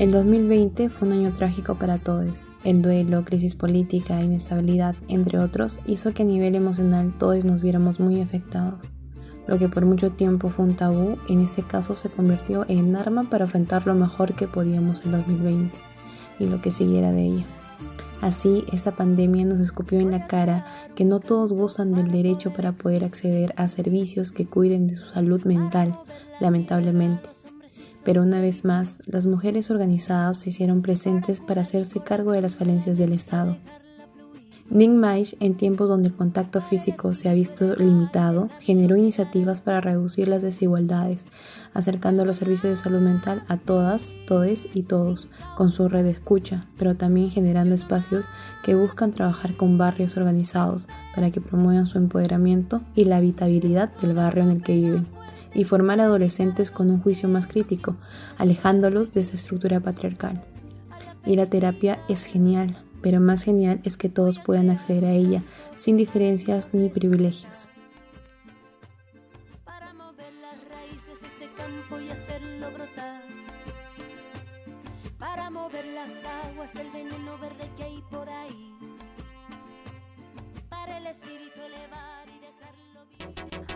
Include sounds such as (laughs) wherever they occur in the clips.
El 2020 fue un año trágico para todos. El duelo, crisis política, inestabilidad, entre otros, hizo que a nivel emocional todos nos viéramos muy afectados. Lo que por mucho tiempo fue un tabú, en este caso se convirtió en arma para enfrentar lo mejor que podíamos en 2020 y lo que siguiera de ella. Así, esta pandemia nos escupió en la cara que no todos gozan del derecho para poder acceder a servicios que cuiden de su salud mental, lamentablemente. Pero una vez más, las mujeres organizadas se hicieron presentes para hacerse cargo de las falencias del Estado. Nick Maish, en tiempos donde el contacto físico se ha visto limitado, generó iniciativas para reducir las desigualdades, acercando los servicios de salud mental a todas, todes y todos, con su red de escucha, pero también generando espacios que buscan trabajar con barrios organizados para que promuevan su empoderamiento y la habitabilidad del barrio en el que viven, y formar adolescentes con un juicio más crítico, alejándolos de esa estructura patriarcal. Y la terapia es genial, pero más genial es que todos puedan acceder a ella sin diferencias ni privilegios.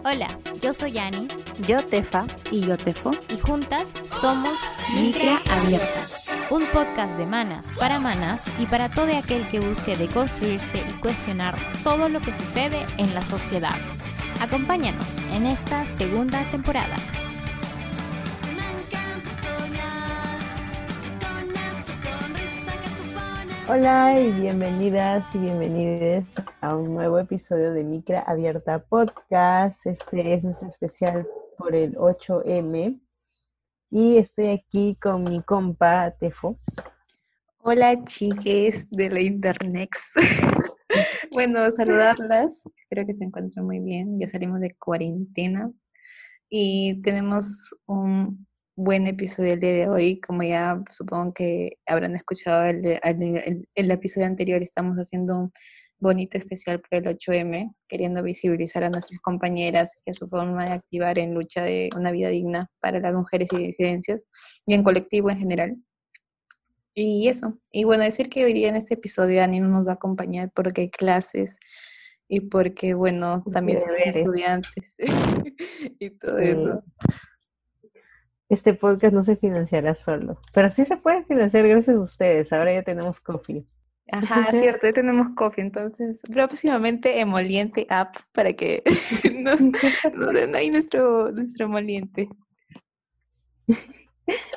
Hola, yo soy Ani. Yo Tefa. Y yo Tefo. Y juntas somos Micra Abierta un podcast de manas para manas y para todo aquel que busque deconstruirse y cuestionar todo lo que sucede en las sociedades. Acompáñanos en esta segunda temporada. Hola y bienvenidas y bienvenidos a un nuevo episodio de Micra Abierta Podcast. Este es nuestro especial por el 8M y estoy aquí con mi compa Tefo. Hola chiques de la internet. (laughs) bueno, saludarlas. Espero que se encuentren muy bien. Ya salimos de cuarentena y tenemos un buen episodio el día de hoy. Como ya supongo que habrán escuchado el, el episodio anterior, estamos haciendo un bonito especial por el 8M, queriendo visibilizar a nuestras compañeras y a su forma de activar en lucha de una vida digna para las mujeres y disidencias y en colectivo en general. Y eso. Y bueno, decir que hoy día en este episodio Ani no nos va a acompañar porque hay clases y porque, bueno, también somos estudiantes (laughs) y todo eso. Este podcast no se financiará solo, pero sí se puede financiar gracias a ustedes. Ahora ya tenemos coffee. Ajá, cierto, ya tenemos coffee, entonces próximamente emoliente app para que (laughs) (laughs) nos, den ahí nuestro, nuestro emoliente. (laughs)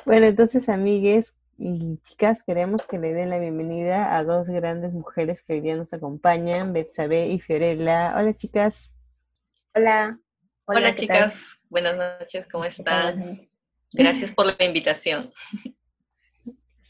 Bueno, entonces amigues y chicas, queremos que le den la bienvenida a dos grandes mujeres que hoy día nos acompañan, Betsabe y Fiorella. Hola chicas. Hola. Hola, chicas, buenas noches, ¿cómo están? Gracias (laughs) por la invitación.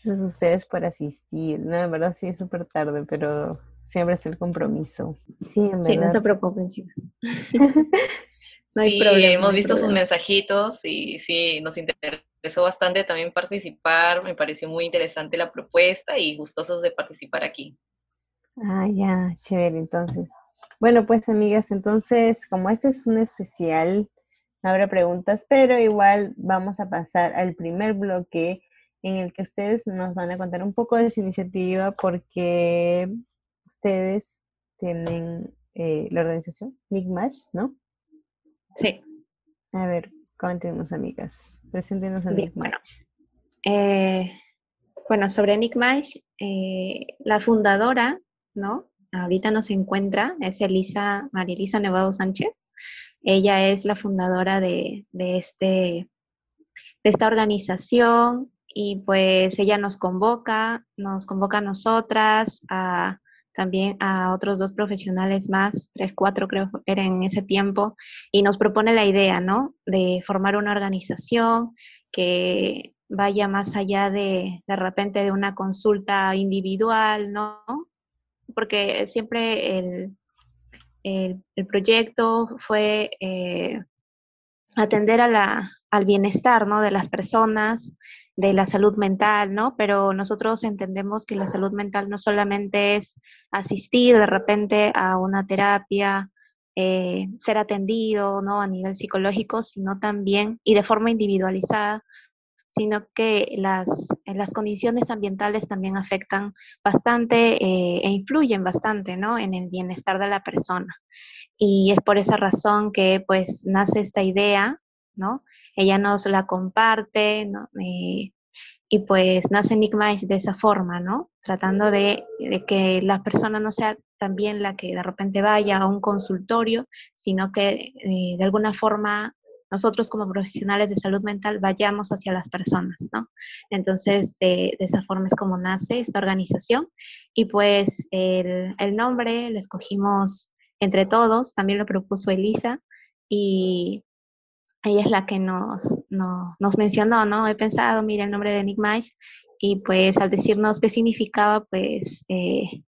Gracias a ustedes por asistir. No, en verdad sí es súper tarde, pero siempre es el compromiso. Sí, en verdad. Sí, no se preocupen, chicas. (laughs) no hay sí, problema, hemos visto sus mensajitos y sí, nos interesó bastante también participar. Me pareció muy interesante la propuesta y gustosos de participar aquí. Ah, ya, chévere, entonces. Bueno, pues amigas, entonces, como este es un especial, habrá preguntas, pero igual vamos a pasar al primer bloque en el que ustedes nos van a contar un poco de su iniciativa porque ustedes tienen eh, la organización Nickmash, ¿no? Sí. A ver, cuéntenos, amigas. Preséntenos a Nickmash. Eh, bueno, sobre Nickmash, eh, la fundadora, ¿no? Ahorita nos encuentra, es Elisa, María Elisa Nevado Sánchez. Ella es la fundadora de, de, este, de esta organización y pues ella nos convoca, nos convoca a nosotras, a, también a otros dos profesionales más, tres, cuatro creo eran en ese tiempo, y nos propone la idea, ¿no? De formar una organización que vaya más allá de de repente de una consulta individual, ¿no? Porque siempre el, el, proyecto fue eh, atender al bienestar, ¿no? De las personas, de la salud mental, ¿no? Pero nosotros entendemos que la salud mental no solamente es asistir de repente a una terapia, eh, ser atendido, ¿no? A nivel psicológico, sino también, y de forma individualizada, sino que las, las condiciones ambientales también afectan bastante eh, e influyen bastante ¿no? en el bienestar de la persona. Y es por esa razón que pues nace esta idea, ¿no? Ella nos la comparte, ¿no? Eh, y pues nace Enigma de esa forma, ¿no? Tratando de, que la persona no sea también la que de repente vaya a un consultorio, sino que eh, de alguna forma nosotros como profesionales de salud mental vayamos hacia las personas, ¿no? Entonces, de, esa forma es como nace esta organización. Y pues el, el nombre lo escogimos entre todos, también lo propuso Elisa, y ella es la que nos, nos mencionó, ¿no? He pensado, mira, el nombre de Nick Mice, y pues al decirnos qué significaba, pues eh,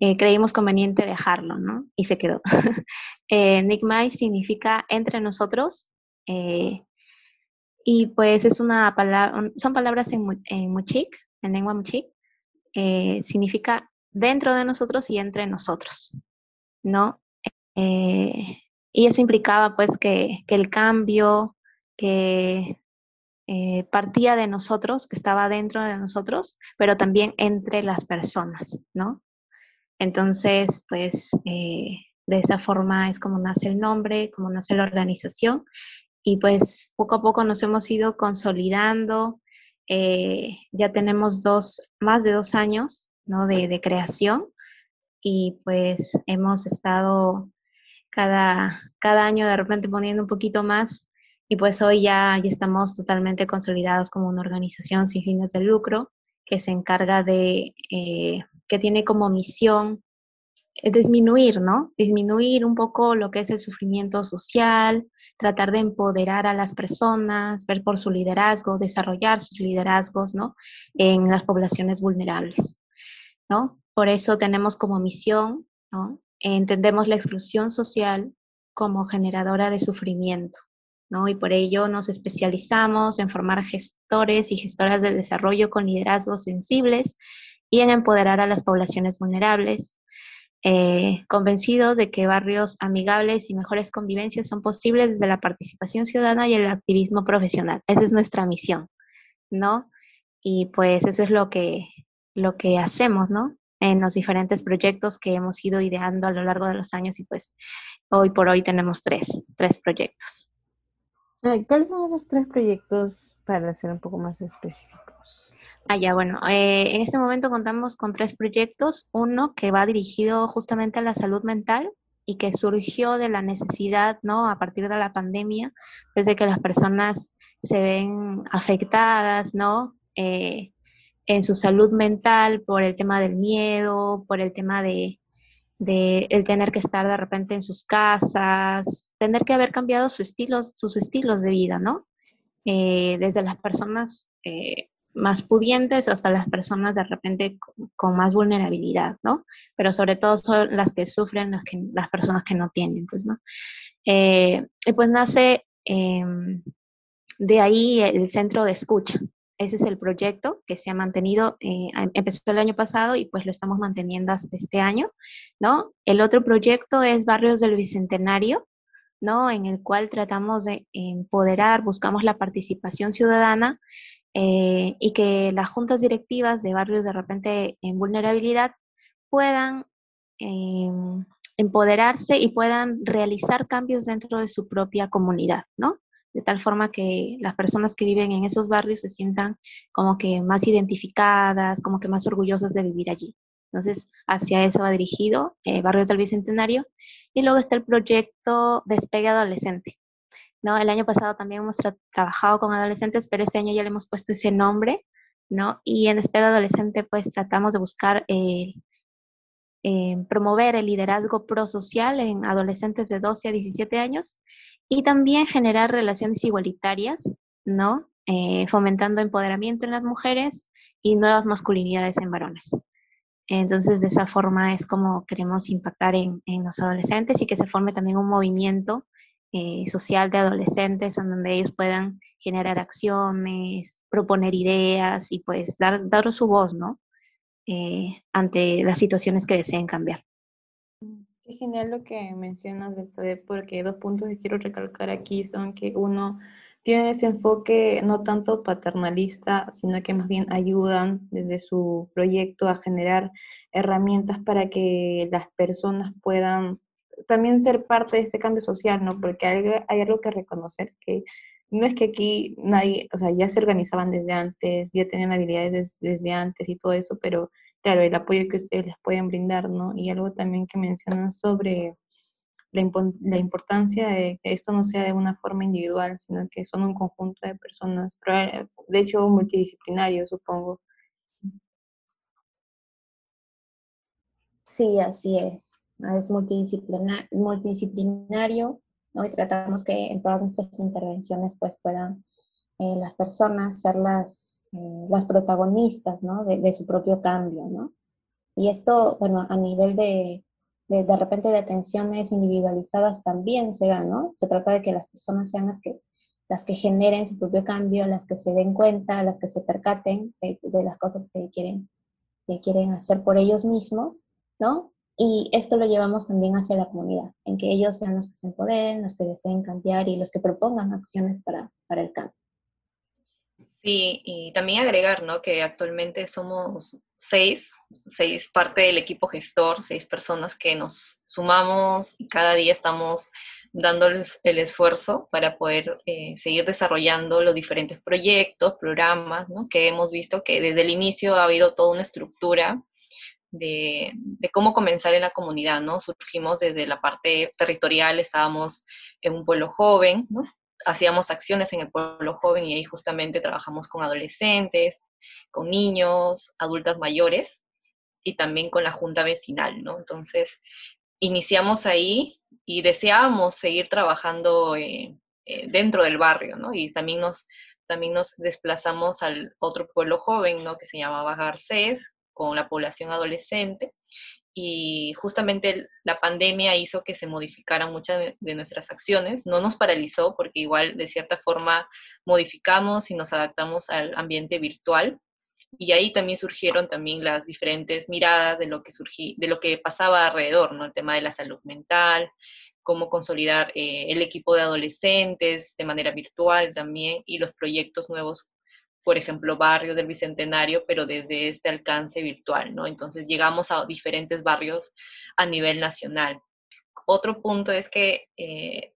eh, creímos conveniente dejarlo, ¿no? Y se quedó. (laughs) eh, Nick significa entre nosotros, eh, y pues es una palabra, son palabras en, en Muchik, en lengua Muchik, significa dentro de nosotros y entre nosotros, ¿no? Y eso implicaba pues que, el cambio que eh, partía de nosotros, que estaba dentro de nosotros, pero también entre las personas, ¿no? Entonces, pues eh, de esa forma es como nace el nombre, como nace la organización y pues poco a poco nos hemos ido consolidando. Eh, ya tenemos dos, más de dos años ¿no? de, creación y pues hemos estado cada, cada año de repente poniendo un poquito más y pues hoy ya, ya estamos totalmente consolidados como una organización sin fines de lucro que se encarga de, eh, que tiene como misión eh, disminuir, ¿no? Disminuir un poco lo que es el sufrimiento social, tratar de empoderar a las personas, ver por su liderazgo, desarrollar sus liderazgos, ¿no? En las poblaciones vulnerables, ¿no? Por eso tenemos como misión, ¿no? entendemos la exclusión social como generadora de sufrimiento, ¿no? Y por ello nos especializamos en formar gestores y gestoras del desarrollo con liderazgos sensibles y en empoderar a las poblaciones vulnerables, eh, convencidos de que barrios amigables y mejores convivencias son posibles desde la participación ciudadana y el activismo profesional. Esa es nuestra misión, ¿no? Y pues eso es lo que, lo que hacemos, ¿no? en los diferentes proyectos que hemos ido ideando a lo largo de los años y pues hoy por hoy tenemos tres, tres proyectos. ¿Cuáles son esos tres proyectos para ser un poco más específicos? Ah, ya, bueno, eh, en este momento contamos con tres proyectos. Uno que va dirigido justamente a la salud mental y que surgió de la necesidad, ¿no? A partir de la pandemia, desde que las personas se ven afectadas, ¿no? Eh, en su salud mental por el tema del miedo, por el tema de, el tener que estar de repente en sus casas, tener que haber cambiado sus estilos, sus estilos de vida, ¿no? Eh, desde las personas eh, más pudientes hasta las personas de repente con, más vulnerabilidad, ¿no? Pero sobre todo son las que sufren, las, que, las personas que no tienen, pues, ¿no? Eh, y pues nace em, de ahí el centro de escucha, ese es el proyecto que se ha mantenido, eh, empezó el año pasado y pues lo estamos manteniendo hasta este año, ¿no? El otro proyecto es Barrios del Bicentenario, ¿no? En el cual tratamos de empoderar, buscamos la participación ciudadana eh, y que las juntas directivas de barrios de repente en vulnerabilidad puedan em, empoderarse y puedan realizar cambios dentro de su propia comunidad, ¿no? de tal forma que las personas que viven en esos barrios se sientan como que más identificadas, como que más orgullosas de vivir allí. Entonces, hacia eso va dirigido eh, Barrios del Bicentenario. Y luego está el proyecto Despegue Adolescente. ¿No? El año pasado también hemos trabajado con adolescentes, pero este año ya le hemos puesto ese nombre, ¿no? Y en Despegue Adolescente, pues tratamos de buscar eh, eh, promover el liderazgo prosocial en adolescentes de 12 a 17 años y también generar relaciones igualitarias, ¿no? Eh, fomentando empoderamiento en las mujeres y nuevas masculinidades en varones. Entonces, de esa forma es como queremos impactar en, los adolescentes y que se forme también un movimiento eh, social de adolescentes en donde ellos puedan generar acciones, proponer ideas y pues dar, dar su voz, ¿no? Eh, ante las situaciones que deseen cambiar. Qué genial lo que mencionas, Betsabe, porque dos puntos que quiero recalcar aquí son que uno tienen ese enfoque no tanto paternalista, sino que más bien ayudan desde su proyecto a generar herramientas para que las personas puedan también ser parte de este cambio social, ¿no? Porque hay, hay algo que reconocer, que no es que aquí nadie, o sea, ya se organizaban desde antes, ya tenían habilidades desde antes y todo eso, pero claro, el apoyo que ustedes les pueden brindar, ¿no? Y algo también que mencionan sobre la, la, importancia de que esto no sea de una forma individual, sino que son un conjunto de personas, de hecho multidisciplinario, supongo. Sí, así es. Es multidisciplinario ¿no? y tratamos que en todas nuestras intervenciones pues puedan eh, las personas ser las, eh, las protagonistas ¿no? de, de, su propio cambio. ¿no? Y esto, bueno, a nivel de, de, de, repente de atenciones individualizadas también se da, ¿no? Se trata de que las personas sean las que, las que generen su propio cambio, las que se den cuenta, las que se percaten de, de las cosas que quieren, que quieren hacer por ellos mismos, ¿no? Y esto lo llevamos también hacia la comunidad, en que ellos sean los que se empoderen, los que deseen cambiar y los que propongan acciones para, para el cambio. Sí, y también agregar, ¿no? Que actualmente somos seis, seis parte del equipo gestor, seis personas que nos sumamos y cada día estamos dando el esfuerzo para poder eh, seguir desarrollando los diferentes proyectos, programas, ¿no? Que hemos visto que desde el inicio ha habido toda una estructura de, de, cómo comenzar en la comunidad, ¿no? Surgimos desde la parte territorial, estábamos en un pueblo joven, ¿no? hacíamos acciones en el pueblo joven y ahí justamente trabajamos con adolescentes, con niños, adultas mayores y también con la junta vecinal, ¿no? Entonces, iniciamos ahí y deseábamos seguir trabajando eh, eh, dentro del barrio, ¿no? Y también nos, también nos desplazamos al otro pueblo joven, ¿no? Que se llamaba Garcés, con la población adolescente y justamente la pandemia hizo que se modificaran muchas de, nuestras acciones. No nos paralizó porque igual de cierta forma modificamos y nos adaptamos al ambiente virtual. Y ahí también surgieron también las diferentes miradas de lo que, surgí, de lo que pasaba alrededor, ¿no? El tema de la salud mental, cómo consolidar eh, el equipo de adolescentes de manera virtual también y los proyectos nuevos por ejemplo, barrio del Bicentenario, pero desde este alcance virtual, ¿no? Entonces llegamos a diferentes barrios a nivel nacional. Otro punto es que eh,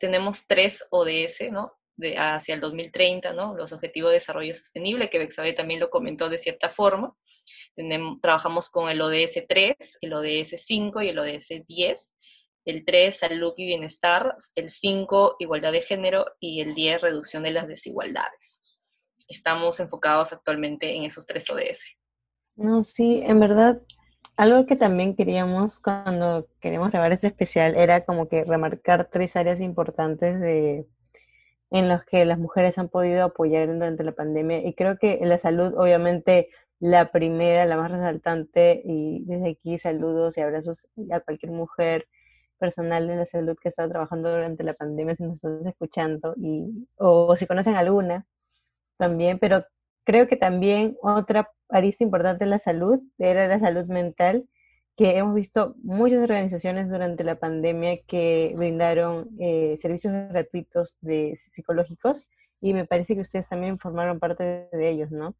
tenemos tres ODS, ¿no? De, hacia el 2030, ¿no? Los Objetivos de Desarrollo Sostenible, que Bexabe también lo comentó de cierta forma. Tenemos, trabajamos con el ODS 3, el ODS 5 y el ODS 10. El 3, salud y bienestar. El 5, igualdad de género. Y el 10, reducción de las desigualdades estamos enfocados actualmente en esos tres ODS. No, sí, en verdad, algo que también queríamos cuando queríamos grabar este especial era como que remarcar tres áreas importantes de, en las que las mujeres han podido apoyar durante la pandemia. Y creo que la salud, obviamente, la primera, la más resaltante, y desde aquí saludos y abrazos a cualquier mujer personal de la salud que está trabajando durante la pandemia, si nos están escuchando, y, o si conocen alguna, también, pero creo que también otra arista importante de la salud era la salud mental, que hemos visto muchas organizaciones durante la pandemia que brindaron eh, servicios gratuitos de psicológicos y me parece que ustedes también formaron parte de ellos, ¿no?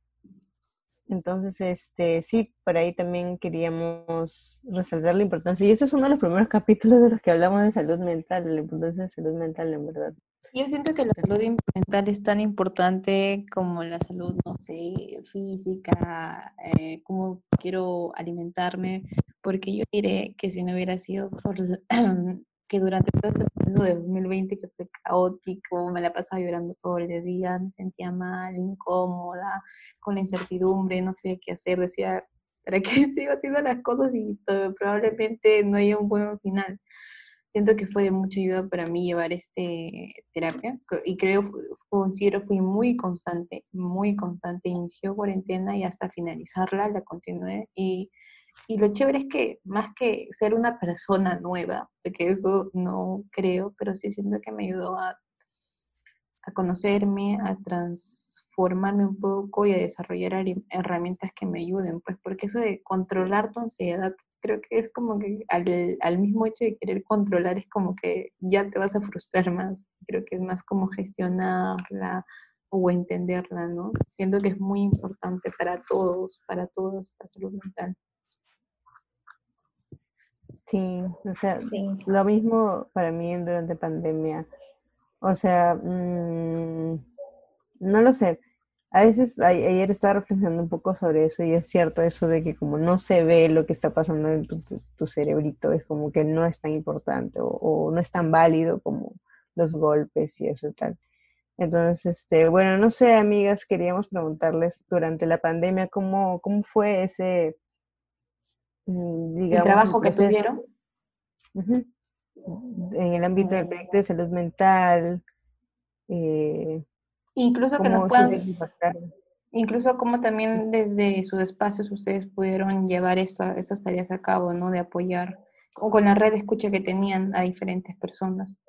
Entonces, este, sí, por ahí también queríamos resaltar la importancia. Y este es uno de los primeros capítulos de los que hablamos de salud mental, la importancia de salud mental, en verdad. Yo siento que la salud mental es tan importante como la salud, no sé, física, eh, cómo quiero alimentarme, porque yo diré que si no hubiera sido por (clears throat) que durante todo ese proceso de 2020 que fue caótico, me la pasaba llorando todos los días, me sentía mal, incómoda, con la incertidumbre, no sabía qué hacer, decía, (laughs) ¿para qué sigo haciendo las cosas y probablemente no haya un buen final? Siento que fue de mucha ayuda para mí llevar este terapia y creo, considero, fui muy constante, muy constante. Inició cuarentena y hasta finalizarla la continué y, y lo chévere es que más que ser una persona nueva, porque eso no creo, pero sí siento que me ayudó a, a conocerme, a transformarme un poco y a desarrollar herramientas que me ayuden, pues porque eso de controlar tu ansiedad, creo que es como que al, al mismo hecho de querer controlar es como que ya te vas a frustrar más, creo que es más como gestionarla o entenderla, ¿no? Siento que es muy importante para todos, para todos la salud mental. Sí, o sea, lo mismo para mí durante pandemia. O sea, mm, no lo sé. A veces ayer estaba reflexionando un poco sobre eso y es cierto eso de que como no se ve lo que está pasando en tu, cerebrito, es como que no es tan importante o, no es tan válido como los golpes y eso y tal. Entonces, este, bueno, no sé, amigas, queríamos preguntarles durante la pandemia cómo, cómo fue ese, mm, digamos, el trabajo que tuvieron en el ámbito del proyecto de salud mental. Eh, incluso que nos puedan, incluso como también desde sus espacios ustedes pudieron llevar esto, estas tareas a cabo, ¿no? De apoyar con la red de escucha que tenían a diferentes personas.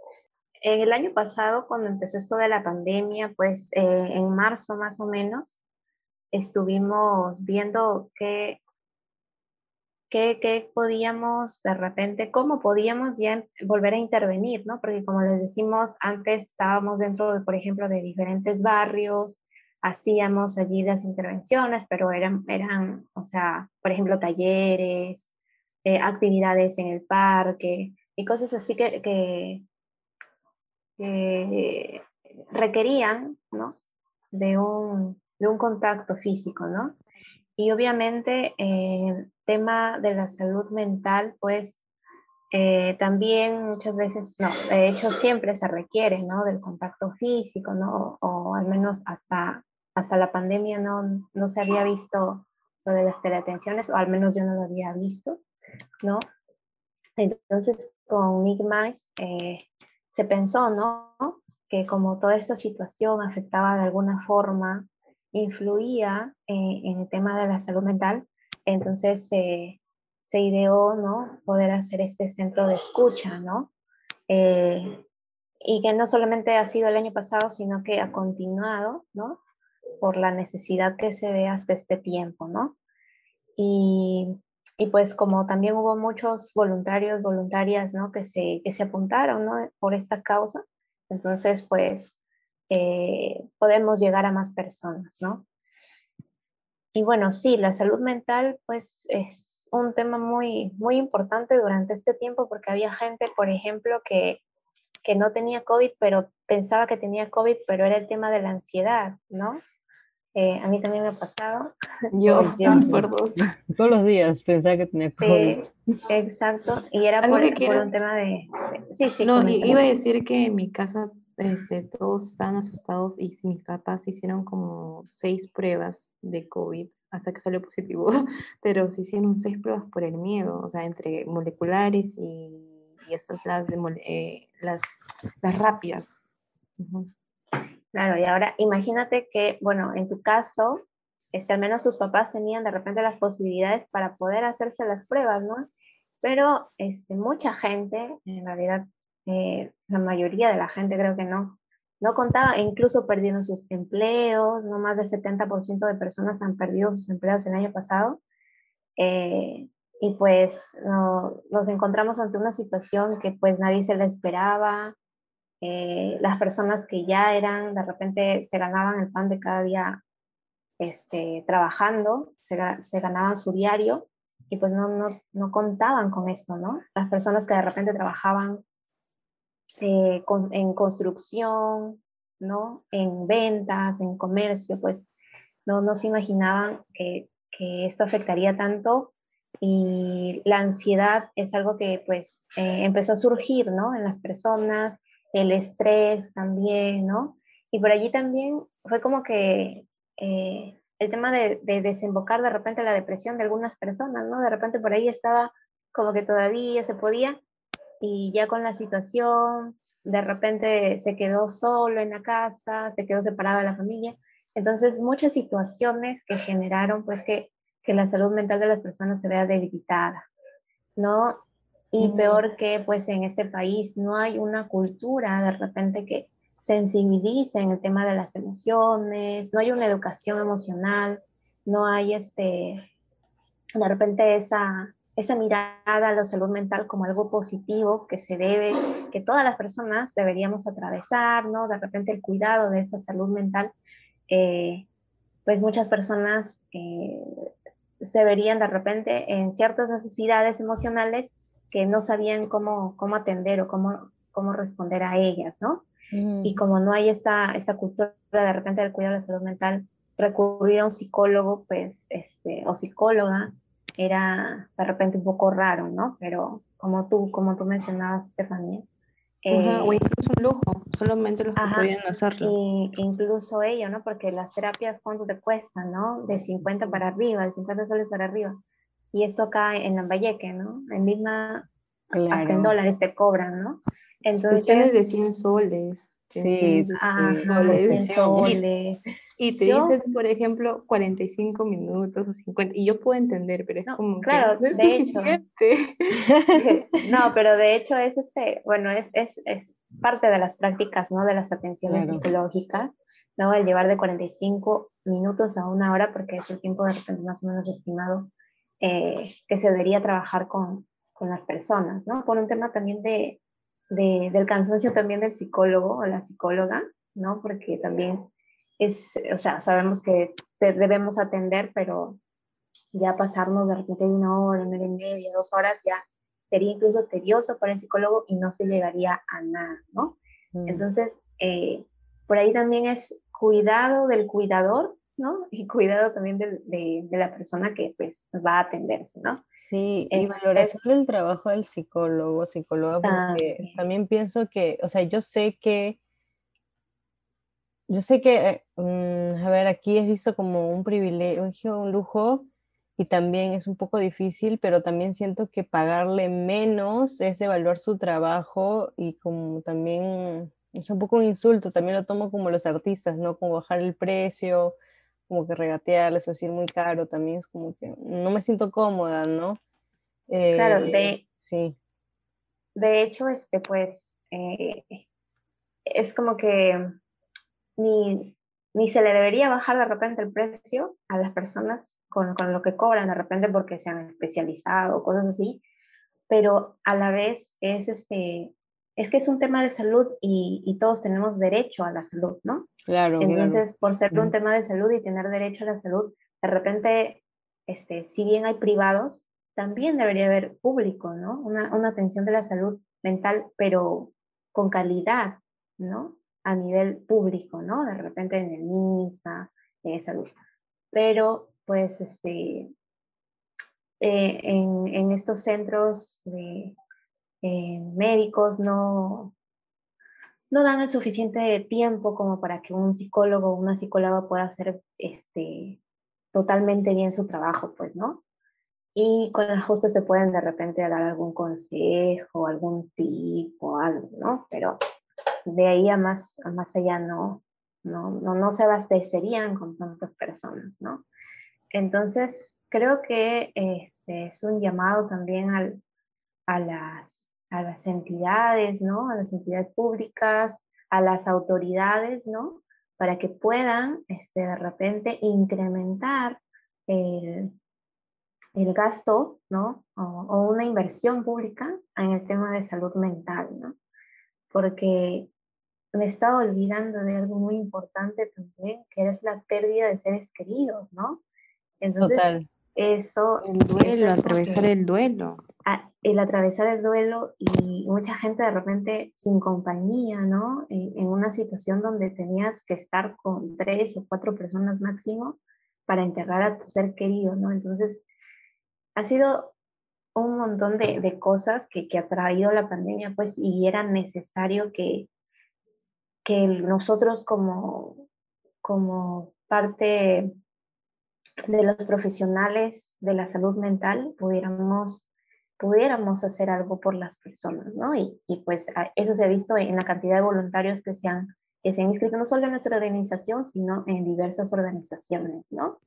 En el año pasado, cuando empezó esto de la pandemia, pues eh, en marzo más o menos, estuvimos viendo qué qué, podíamos de repente, cómo podíamos ya volver a intervenir, ¿no? Porque como les decimos, antes estábamos dentro, de, por ejemplo, de diferentes barrios, hacíamos allí las intervenciones, pero eran, eran o sea, por ejemplo, talleres, eh, actividades en el parque y cosas así que, que, requerían, ¿no? De un, de un contacto físico, ¿no? Y obviamente el tema de la salud mental, pues eh, también muchas veces, no, de hecho siempre se requiere, ¿no? Del contacto físico, ¿no? O, al menos hasta, hasta la pandemia no, no se había visto lo de las teleatenciones, o al menos yo no lo había visto, ¿no? Entonces con Migmash eh, se pensó, ¿no? Que como toda esta situación afectaba de alguna forma influía eh, en el tema de la salud mental, entonces se ideó, ¿no? Poder hacer este centro de escucha, ¿no? Eh, y que no solamente ha sido el año pasado, sino que ha continuado, ¿no? Por la necesidad que se ve hasta este tiempo, ¿no? Y, y pues como también hubo muchos voluntarios, voluntarias, ¿no? Que se, que se apuntaron, ¿no? Por esta causa, entonces pues eh, podemos llegar a más personas, ¿no? Y bueno, sí, la salud mental pues es un tema muy, muy importante durante este tiempo porque había gente, por ejemplo, que, que no tenía COVID, pero pensaba que tenía COVID, pero era el tema de la ansiedad, ¿no? Eh, a mí también me ha pasado. (laughs) Yo, (laughs) por dos. Todos los días pensaba que tenía COVID. Sí, exacto. Y era por, un tema de... Sí, sí. No, iba a decir que en mi casa este, todos estaban asustados y mis papás hicieron como seis pruebas de COVID hasta que salió positivo, (laughs) pero se hicieron seis pruebas por el miedo, o sea, entre moleculares y, y estas las, de, eh, las, las rápidas. Claro, y ahora imagínate que, bueno, en tu caso, este, al menos tus papás tenían de repente las posibilidades para poder hacerse las pruebas, ¿no? Pero este, mucha gente, en realidad eh, la mayoría de la gente creo que no, no contaba, e incluso perdieron sus empleos, no más del 70% de personas han perdido sus empleos el año pasado. Eh, y pues nos encontramos ante una situación que pues nadie se la esperaba. Eh, las personas que ya eran, de repente se ganaban el pan de cada día este, trabajando, se, se ganaban su diario y pues no, no, no contaban con esto, ¿no? Las personas que de repente trabajaban eh, en construcción, ¿no? En ventas, en comercio, pues no, no se imaginaban que, esto afectaría tanto y la ansiedad es algo que pues eh, empezó a surgir, ¿no? En las personas, el estrés también, ¿no? Y por allí también fue como que eh, el tema de, de, desembocar de repente la depresión de algunas personas, ¿no? De repente por ahí estaba como que todavía se podía, y ya con la situación, de repente se quedó solo en la casa, se quedó separado de la familia. Entonces, muchas situaciones que generaron pues que, que la salud mental de las personas se vea debilitada, ¿no? Y peor que pues en este país no hay una cultura de repente que sensibilice en el tema de las emociones, no hay una educación emocional, no hay este, de repente esa, esa mirada a la salud mental como algo positivo que se debe, que todas las personas deberíamos atravesar, ¿no? De repente el cuidado de esa salud mental, eh, pues muchas personas eh, se verían de repente en ciertas necesidades emocionales que no sabían cómo, cómo atender o cómo, cómo responder a ellas, ¿no? Y como no hay esta, esta cultura de repente del cuidado de la salud mental, recurrir a un psicólogo, pues, este, o psicóloga, era de repente un poco raro, ¿no? Pero como tú, como tú mencionabas, Estefanía. Eh, o incluso un lujo, solamente los que podían hacerlo. Y, incluso ello, ¿no? Porque las terapias, ¿cuánto te cuestan, no? De 50 para arriba, de 50 soles para arriba. Y esto cae en Lambayeque, ¿no? En Lima, hasta en dólares te cobran, ¿no? Entonces, Sesiones de 100 soles. Sí, Y te dicen, por ejemplo, 45 minutos o 50, y yo puedo entender, pero es como claro, que no es de suficiente. (laughs) no, pero de hecho es este, bueno, es, es, es, parte de las prácticas, ¿no? De las atenciones psicológicas, ¿no? El llevar de 45 minutos a una hora, porque es el tiempo de repente más o menos estimado eh, que se debería trabajar con, con las personas, ¿no? Por un tema también de, del cansancio también del psicólogo o la psicóloga, ¿no? Porque también es, o sea, sabemos que debemos atender, pero ya pasarnos de repente de una hora, una hora y media, dos horas, ya sería incluso tedioso para el psicólogo y no se llegaría a nada, ¿no? Mm. Entonces, eh, por ahí también es cuidado del cuidador ¿no? Y cuidado también de, de, la persona que pues va a atenderse, ¿no? Sí, y valoración el trabajo del psicólogo, psicóloga, porque también. pienso que, o sea, yo sé que, yo sé que, mm, a ver, aquí es visto como un privilegio, un lujo, y también es un poco difícil, pero también siento que pagarle menos es evaluar su trabajo y como también es un poco un insulto, también lo tomo como los artistas, ¿no? Como bajar el precio, como que regatearles o decir muy caro, también es como que no me siento cómoda, ¿no? claro, de, eh, sí. De hecho, este, pues, eh, es como que ni, ni, se le debería bajar de repente el precio a las personas con, con lo que cobran de repente porque se han especializado o cosas así, pero a la vez es este, es que es un tema de salud y, y, todos tenemos derecho a la salud, ¿no? Claro. Entonces, por ser un tema de salud y tener derecho a la salud, de repente, este, si bien hay privados, también debería haber público, ¿no? Una, una atención de la salud mental, pero con calidad, ¿no? A nivel público, ¿no? De repente en el MISA, de salud. Pero, pues, este, eh, en, en estos centros de, eh, médicos no, no dan el suficiente tiempo como para que un psicólogo o una psicóloga pueda hacer este, totalmente bien su trabajo, pues, ¿no? Y con el ajuste se pueden de repente dar algún consejo, algún tip o algo, ¿no? Pero de ahí a más, a más allá no, no, no, no se abastecerían con tantas personas, ¿no? Entonces, creo que este es un llamado también al, a las a las entidades, ¿no? A las entidades públicas, a las autoridades, ¿no? Para que puedan, este, de repente, incrementar el, el gasto, ¿no? O, una inversión pública en el tema de salud mental, ¿no? Porque me estaba olvidando de algo muy importante también, que es la pérdida de seres queridos, ¿no? Entonces, eso... El duelo, atravesar el duelo. el atravesar el duelo y mucha gente de repente sin compañía, ¿no? En, una situación donde tenías que estar con tres o cuatro personas máximo para enterrar a tu ser querido, ¿no? Entonces, ha sido un montón de, de cosas que, que, ha traído la pandemia, pues, y era necesario que, que nosotros como, como parte de los profesionales de la salud mental pudiéramos, pudiéramos hacer algo por las personas, ¿no? Y, y pues eso se ha visto en la cantidad de voluntarios que se han, que se han inscrito no solo en nuestra organización, sino en diversas organizaciones, ¿no?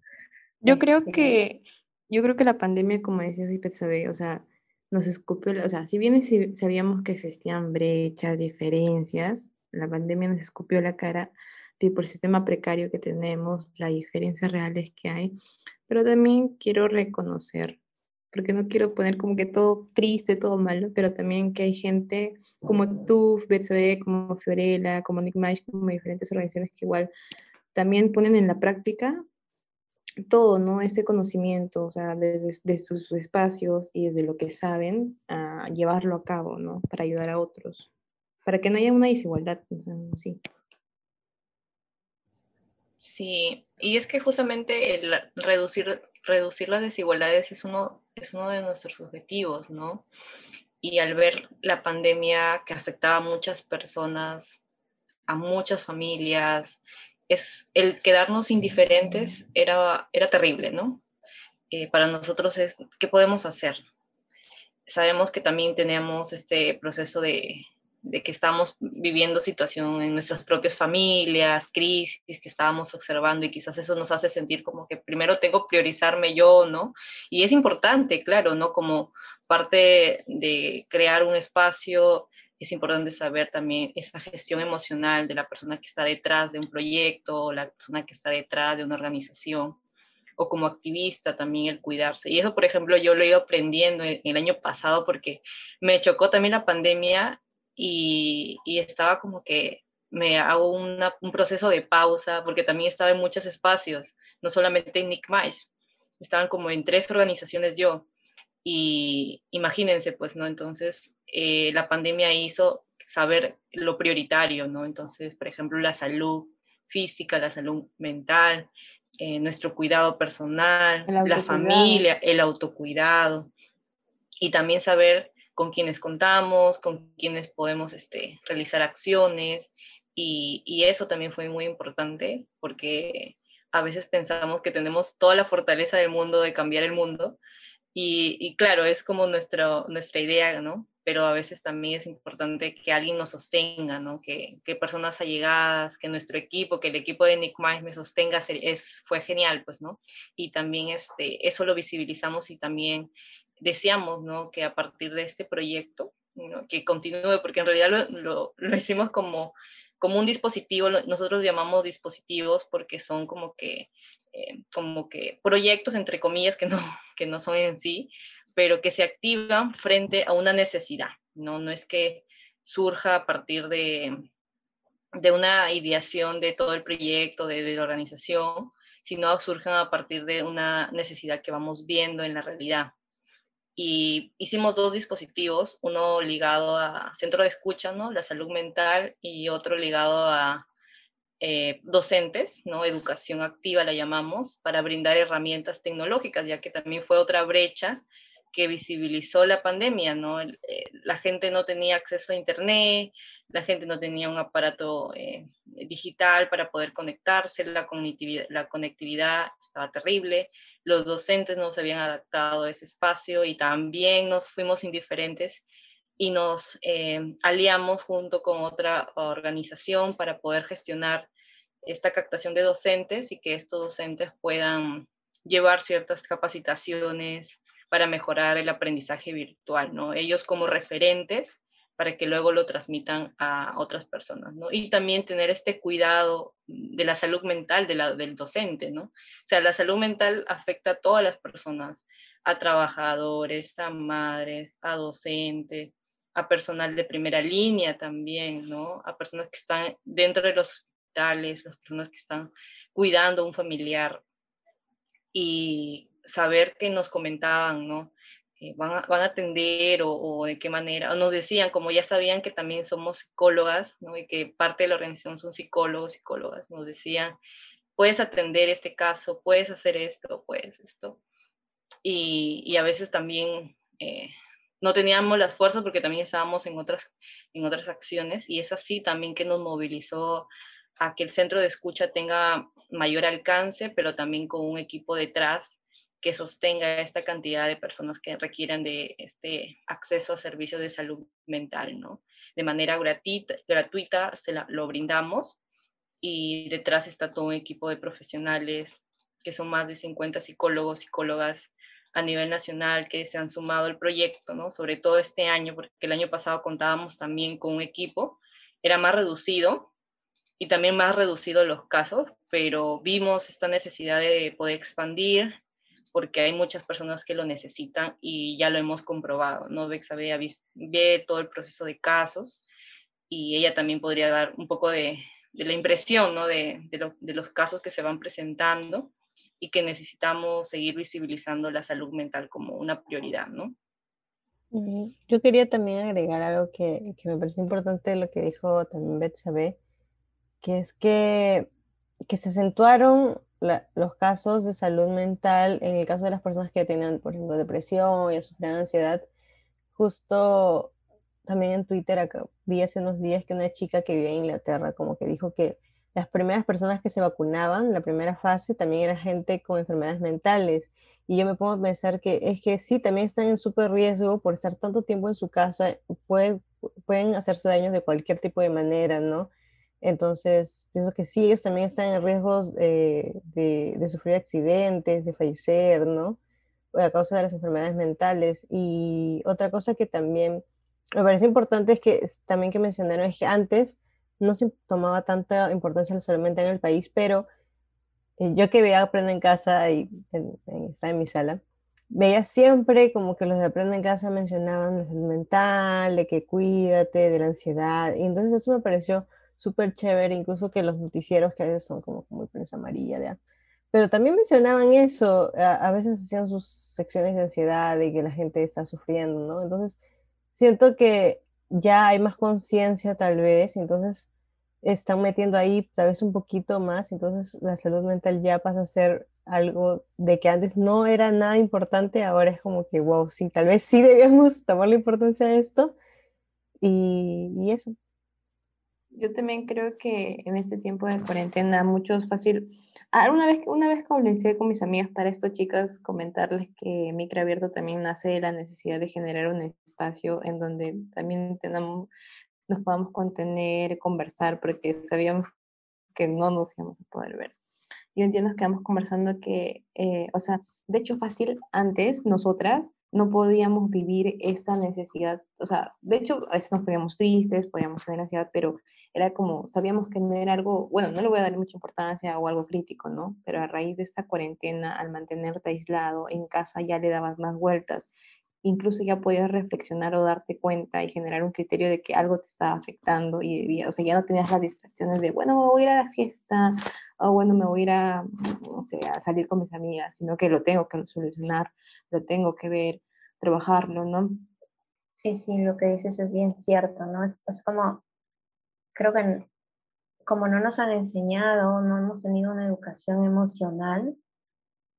Yo creo este que, yo creo que la pandemia, como decía sabe o sea, nos escupió, o sea, si bien sabíamos que existían brechas, diferencias, la pandemia nos escupió la cara, tipo el sistema precario que tenemos, las diferencias reales que hay, pero también quiero reconocer, porque no quiero poner como que todo triste, todo malo, pero también que hay gente como tú, BCD, como Fiorella, como Nick Mash, como diferentes organizaciones que igual también ponen en la práctica todo, ¿no? Este conocimiento, o sea, desde, sus espacios y desde lo que saben, a llevarlo a cabo, ¿no? Para ayudar a otros, para que no haya una desigualdad, o sea, sí. Sí, y es que justamente el reducir, reducir las desigualdades es uno, es uno de nuestros objetivos, ¿no? Y al ver la pandemia que afectaba a muchas personas, a muchas familias, es el quedarnos indiferentes era, era terrible, ¿no? Eh, para nosotros es, ¿qué podemos hacer? Sabemos que también tenemos este proceso de, de que estamos viviendo situación en nuestras propias familias, crisis que estábamos observando y quizás eso nos hace sentir como que primero tengo que priorizarme yo, ¿no? Y es importante, claro, ¿no? Como parte de crear un espacio es importante saber también esa gestión emocional de la persona que está detrás de un proyecto, o la persona que está detrás de una organización, o como activista también el cuidarse. Y eso, por ejemplo, yo lo he ido aprendiendo el, año pasado porque me chocó también la pandemia y, y estaba como que me hago un proceso de pausa porque también estaba en muchos espacios, no solamente en Nick Mice, estaban como en tres organizaciones yo. Y imagínense, pues, ¿no? Entonces, eh, la pandemia hizo saber lo prioritario, ¿no? Entonces, por ejemplo, la salud física, la salud mental, eh, nuestro cuidado personal, la familia, el autocuidado y también saber con quiénes contamos, con quiénes podemos este, realizar acciones y, eso también fue muy importante porque a veces pensamos que tenemos toda la fortaleza del mundo de cambiar el mundo y, claro, es como nuestro, nuestra idea, ¿no? pero a veces también es importante que alguien nos sostenga, ¿no? Que, personas allegadas, que nuestro equipo, que el equipo de Nick Mice me sostenga, fue genial, pues, ¿no? Y también este, eso lo visibilizamos y también deseamos, ¿no? Que a partir de este proyecto, que continúe, porque en realidad lo, lo, hicimos como, como un dispositivo, nosotros llamamos dispositivos porque son como que, eh, como que proyectos, entre comillas, que no, (laughs) que no son en sí, pero que se activan frente a una necesidad, ¿no? No es que surja a partir de, de una ideación de todo el proyecto, de, de, la organización, sino surjan a partir de una necesidad que vamos viendo en la realidad. Y hicimos dos dispositivos, uno ligado a centro de escucha, ¿no? La salud mental, y otro ligado a eh, docentes, ¿no? Educación activa la llamamos, para brindar herramientas tecnológicas, ya que también fue otra brecha que visibilizó la pandemia, ¿no? Eh, la gente no tenía acceso a Internet, la gente no tenía un aparato eh, digital para poder conectarse, la conectividad, la conectividad estaba terrible, los docentes no se habían adaptado a ese espacio y también nos fuimos indiferentes y nos eh, aliamos junto con otra organización para poder gestionar esta captación de docentes y que estos docentes puedan llevar ciertas capacitaciones, para mejorar el aprendizaje virtual, ¿no? Ellos como referentes para que luego lo transmitan a otras personas, ¿no? Y también tener este cuidado de la salud mental del docente, ¿no? O sea, la salud mental afecta a todas las personas, a trabajadores, a madres, a docentes, a personal de primera línea también, ¿no? A personas que están dentro de los hospitales, las personas que están cuidando a un familiar. Y saber que nos comentaban, ¿no? Eh, van, a, van, a, atender o, de qué manera, o nos decían, como ya sabían que también somos psicólogas, ¿no? Y que parte de la organización son psicólogos, psicólogas, nos decían, puedes atender este caso, puedes hacer esto, puedes esto. Y, y a veces también eh, no teníamos las fuerzas porque también estábamos en otras, en otras acciones y es así también que nos movilizó a que el centro de escucha tenga mayor alcance, pero también con un equipo detrás que sostenga esta cantidad de personas que requieran de este acceso a servicios de salud mental, ¿no? De manera gratuita, gratuita se lo brindamos y detrás está todo un equipo de profesionales que son más de 50 psicólogos, psicólogas a nivel nacional que se han sumado al proyecto, ¿no? Sobre todo este año, porque el año pasado contábamos también con un equipo era más reducido y también más reducido los casos, pero vimos esta necesidad de poder expandir porque hay muchas personas que lo necesitan y ya lo hemos comprobado, ¿no? Bexa ve, todo el proceso de casos y ella también podría dar un poco de, de la impresión, ¿no? De, de, de los casos que se van presentando y que necesitamos seguir visibilizando la salud mental como una prioridad, ¿no? Yo quería también agregar algo que, que me parece importante, lo que dijo también Betsabe, que es que, que se acentuaron los casos de salud mental en el caso de las personas que tenían, por ejemplo, depresión y sufrían ansiedad. Justo también en Twitter acá, vi hace unos días que una chica que vive en Inglaterra como que dijo que las primeras personas que se vacunaban, la primera fase, también era gente con enfermedades mentales. Y yo me pongo a pensar que es que sí, también están en súper riesgo por estar tanto tiempo en su casa, pueden, pueden hacerse daños de cualquier tipo de manera, ¿no? Entonces, pienso que sí, ellos también están en riesgos de, de, sufrir accidentes, de fallecer, ¿no? A causa de las enfermedades mentales. Y otra cosa que también me parece importante es que también que mencionaron es que antes no se tomaba tanta importancia mental en el país, pero eh, yo que veía Aprende en Casa y en, está en mi sala, veía siempre como que los de Aprende en Casa mencionaban la salud mental, de que cuídate, de la ansiedad, y entonces eso me pareció súper chévere, incluso que los noticieros que a veces son como muy prensa amarilla, ¿ya? pero también mencionaban eso, a, a, veces hacían sus secciones de ansiedad, de que la gente está sufriendo, ¿no? Entonces, siento que ya hay más conciencia tal vez, entonces están metiendo ahí tal vez un poquito más, entonces la salud mental ya pasa a ser algo de que antes no era nada importante, ahora es como que, wow, sí, tal vez sí debíamos (laughs) tomar la importancia de esto y, y eso. Yo también creo que en este tiempo de cuarentena muchos fácil. Ah, una vez, una vez comencé con mis amigas para esto, chicas, comentarles que Micro Abierto también nace de la necesidad de generar un espacio en donde también tenemos, nos podamos contener, conversar, porque sabíamos que no nos íbamos a poder ver. Yo entiendo que vamos conversando que, eh, o sea, de hecho fácil, antes nosotras no podíamos vivir esta necesidad, o sea, de hecho a veces nos poníamos tristes, podíamos tener ansiedad, pero era como, sabíamos que no era algo, bueno, no le voy a dar mucha importancia o algo crítico, ¿no? Pero a raíz de esta cuarentena, al mantenerte aislado en casa, ya le dabas más vueltas. Incluso ya podías reflexionar o darte cuenta y generar un criterio de que algo te estaba afectando y, o sea, ya no tenías las distracciones de, bueno, me voy a ir a la fiesta o bueno, me voy a ir a, a salir con mis amigas, sino que lo tengo que solucionar, lo tengo que ver, trabajarlo, ¿no? Sí, sí, lo que dices es bien cierto, ¿no? Es, es como creo que como no nos han enseñado, no hemos tenido una educación emocional,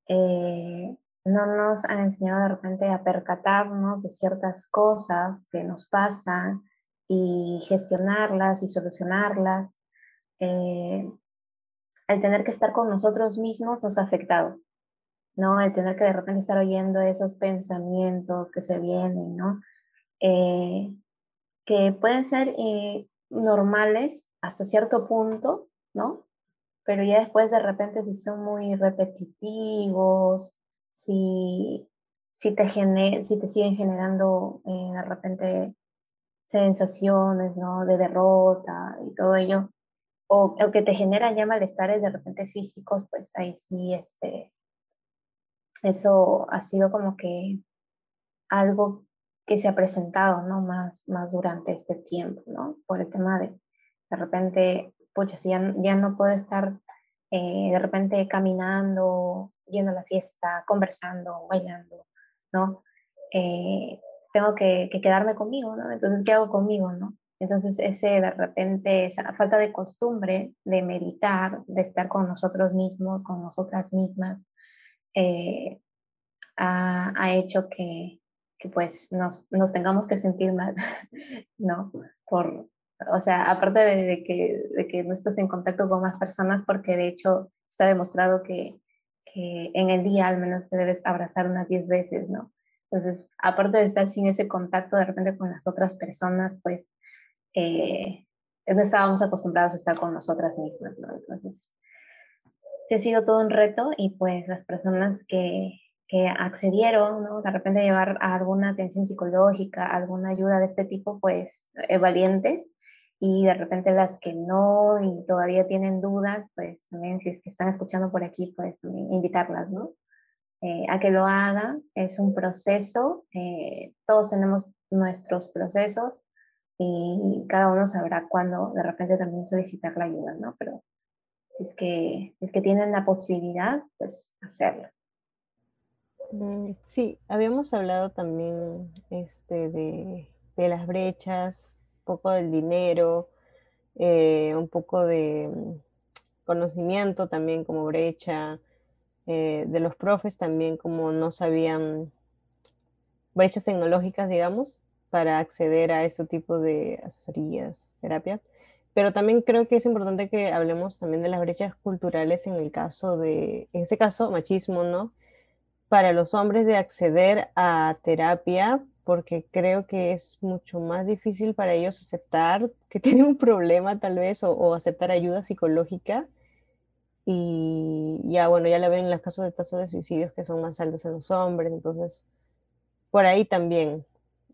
eh, no nos han enseñado de repente a percatarnos de ciertas cosas que nos pasan y gestionarlas y solucionarlas. Eh, el tener que estar con nosotros mismos nos ha afectado, ¿no? El tener que de repente estar oyendo esos pensamientos que se vienen, ¿no? Eh, que pueden ser normales hasta cierto punto, ¿no? Pero ya después de repente si son muy repetitivos, si, si, te, si te siguen generando eh, de repente sensaciones, ¿no? De derrota y todo ello, o, o, que te generan ya malestares de repente físicos, pues ahí sí, este, eso ha sido como que algo que se ha presentado, ¿no? Más, más durante este tiempo, ¿no? Por el tema de, de repente, pucha, si ya, ya no puedo estar eh, de repente caminando, yendo a la fiesta, conversando, bailando, ¿no? Eh, tengo que, que, quedarme conmigo, ¿no? Entonces, ¿qué hago conmigo, no? Entonces, ese de repente, esa falta de costumbre de meditar, de estar con nosotros mismos, con nosotras mismas, eh, ha, ha, hecho que, que pues nos, nos tengamos que sentir mal, (laughs) ¿no? Por, o sea, aparte de, que, de que no estás en contacto con más personas, porque de hecho está demostrado que, que en el día al menos te debes abrazar unas 10 veces, ¿no? Entonces, aparte de estar sin ese contacto de repente con las otras personas, pues eh, no estábamos acostumbrados a estar con nosotras mismas, ¿no? Entonces, sí ha sido todo un reto y pues las personas que, que accedieron, ¿no? De repente llevar a alguna atención psicológica, alguna ayuda de este tipo, pues eh, valientes y de repente las que no y todavía tienen dudas, pues también si es que están escuchando por aquí, pues también invitarlas, ¿no? Eh, a que lo hagan. Es un proceso, eh, todos tenemos nuestros procesos y cada uno sabrá cuándo de repente también solicitar la ayuda, ¿no? Pero si es que, es que tienen la posibilidad, pues hacerlo. Mm, sí, habíamos hablado también este, de, de las brechas poco del dinero, eh, un poco de mm, conocimiento también como brecha, eh, de los profes también como no sabían brechas tecnológicas, digamos, para acceder a ese tipo de asesorías, terapia. Pero también creo que es importante que hablemos también de las brechas culturales en el caso de, en este caso, machismo, ¿no? Para los hombres de acceder a terapia porque creo que es mucho más difícil para ellos aceptar que (laughs) tienen un problema tal vez o, aceptar ayuda psicológica. Y ya, bueno, ya la ven en los casos de tasas de suicidios que son más altos en los hombres, entonces por ahí también,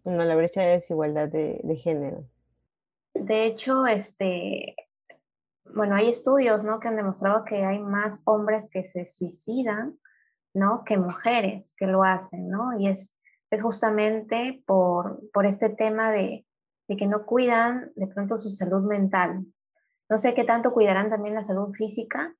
¿no? la brecha de desigualdad de, de género. De hecho, este, bueno, hay estudios, ¿no? Que han demostrado que hay más hombres que se suicidan, ¿no? Que mujeres que lo hacen, ¿no? Y es es justamente por, por este tema de, de, que no cuidan de pronto su salud mental. No sé qué tanto cuidarán también la salud física,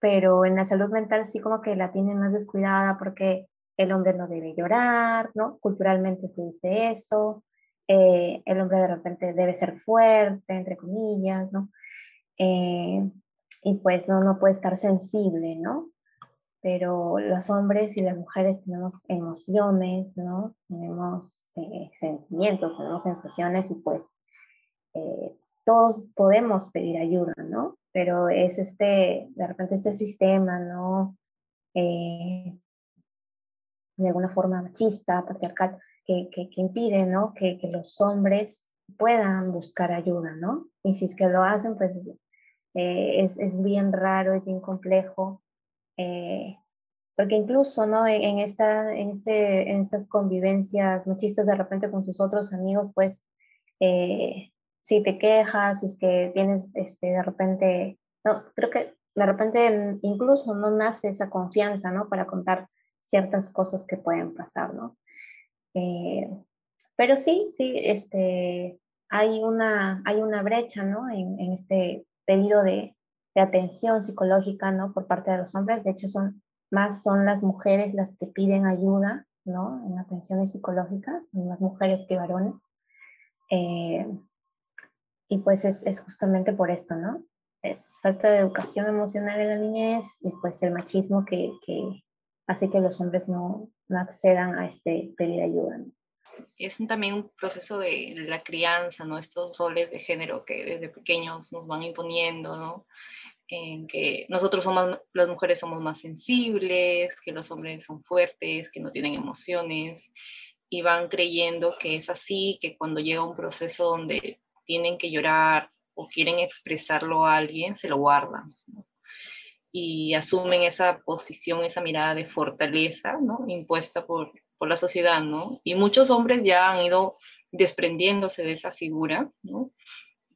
pero en la salud mental sí como que la tienen más descuidada porque el hombre no debe llorar, ¿no? Culturalmente se dice eso, eh, el hombre de repente debe ser fuerte, entre comillas, ¿no? Eh, y pues no, no puede estar sensible, ¿no? Pero los hombres y las mujeres tenemos emociones, ¿no? Tenemos eh, sentimientos, tenemos sensaciones y pues eh, todos podemos pedir ayuda, ¿no? Pero es este, de repente este sistema, ¿no? Eh, de alguna forma machista, patriarcal, que, que, impide, ¿no? Que, que, los hombres puedan buscar ayuda, ¿no? Y si es que lo hacen, pues es, es bien raro, es bien complejo eh, porque incluso ¿no? en, esta, en, este, en estas convivencias machistas de repente con sus otros amigos, pues eh, si te quejas, si es que tienes este, de repente, no, creo que de repente incluso no nace esa confianza ¿no? para contar ciertas cosas que pueden pasar, ¿no? Eh, pero sí, sí, este, hay, una, hay una brecha ¿no? en, en este pedido de, de atención psicológica, ¿no? Por parte de los hombres. De hecho, son más son las mujeres las que piden ayuda, ¿no? En atenciones psicológicas, más mujeres que varones. Eh, y pues es, justamente por esto, ¿no? Es falta de educación emocional en la niñez y pues el machismo que, hace que los hombres no, no accedan a este pedir ayuda. Es también un proceso de la crianza, ¿no? Estos roles de género que desde pequeños nos van imponiendo, ¿no? En que nosotros somos, las mujeres somos más sensibles, que los hombres son fuertes, que no tienen emociones, y van creyendo que es así, que cuando llega un proceso donde tienen que llorar o quieren expresarlo a alguien, se lo guardan. Y asumen esa posición, esa mirada de fortaleza, ¿no? Impuesta por, por la sociedad, ¿no? Y muchos hombres ya han ido desprendiéndose de esa figura, ¿no?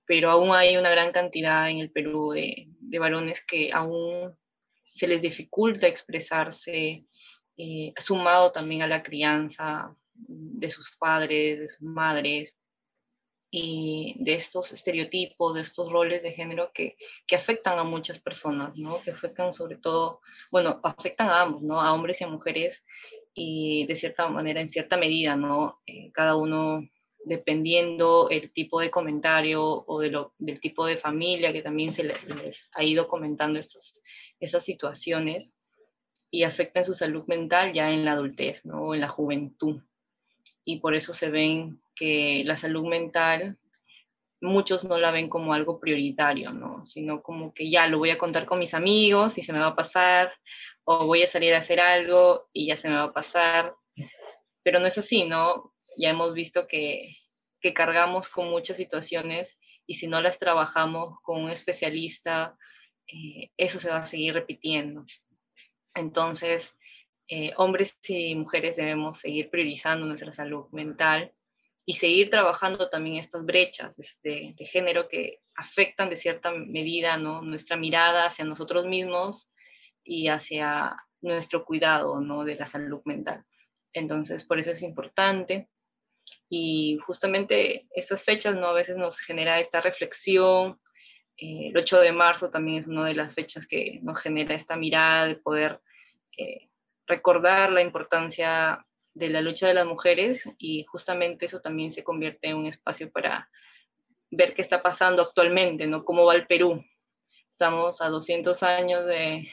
Pero aún hay una gran cantidad en el Perú de, de varones que aún se les dificulta expresarse, eh, sumado también a la crianza de sus padres, de sus madres, y de estos estereotipos, de estos roles de género que, que, afectan a muchas personas, ¿no? Que afectan sobre todo, bueno, afectan a ambos, ¿no? A hombres y a mujeres y de cierta manera, en cierta medida, ¿no? Eh, cada uno dependiendo el tipo de comentario o de lo, del tipo de familia que también se les, ha ido comentando estos, esas situaciones y afectan su salud mental ya en la adultez, ¿no? En la juventud. Y por eso se ven que la salud mental muchos no la ven como algo prioritario, ¿no? Sino como que ya lo voy a contar con mis amigos y se me va a pasar, o voy a salir a hacer algo y ya se me va a pasar. Pero no es así, ¿no? Ya hemos visto que, que cargamos con muchas situaciones y si no las trabajamos con un especialista, eh, eso se va a seguir repitiendo. Entonces, eh, hombres y mujeres debemos seguir priorizando nuestra salud mental y seguir trabajando también estas brechas de, de, género que afectan de cierta medida ¿no? nuestra mirada hacia nosotros mismos y hacia nuestro cuidado ¿no? de la salud mental. Entonces, por eso es importante. Y justamente esas fechas ¿no? a veces nos genera esta reflexión. Eh, el 8 de marzo también es una de las fechas que nos genera esta mirada de poder eh, recordar la importancia de la lucha de las mujeres y justamente eso también se convierte en un espacio para ver qué está pasando actualmente, ¿no? Cómo va el Perú. Estamos a 200 años de,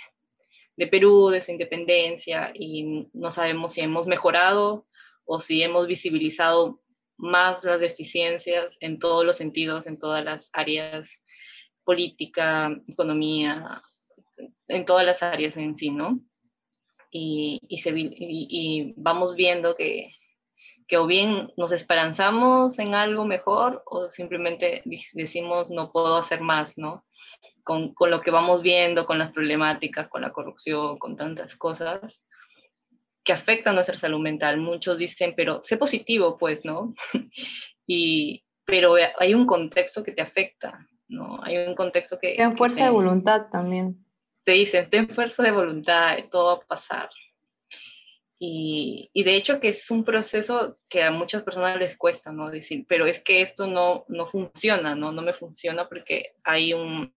de Perú, de su independencia, y no sabemos si hemos mejorado o si hemos visibilizado más las deficiencias en todos los sentidos, en todas las áreas, política, economía, en todas las áreas en sí, ¿no? Y, y, se, y, vamos viendo que, que o bien nos esperanzamos en algo mejor o simplemente decimos no puedo hacer más, ¿no? con, con, lo que vamos viendo, con las problemáticas, con la corrupción, con tantas cosas que afectan nuestra salud mental. Muchos dicen, pero sé positivo, pues, ¿no? (laughs) y, pero hay un contexto que te afecta, ¿no? Hay un contexto que... Ten fuerza de voluntad también. Te dicen, ten fuerza de voluntad, todo va a pasar. Y, y, de hecho que es un proceso que a muchas personas les cuesta, ¿no? Decir, pero es que esto no, no funciona, ¿no? No me funciona porque hay un,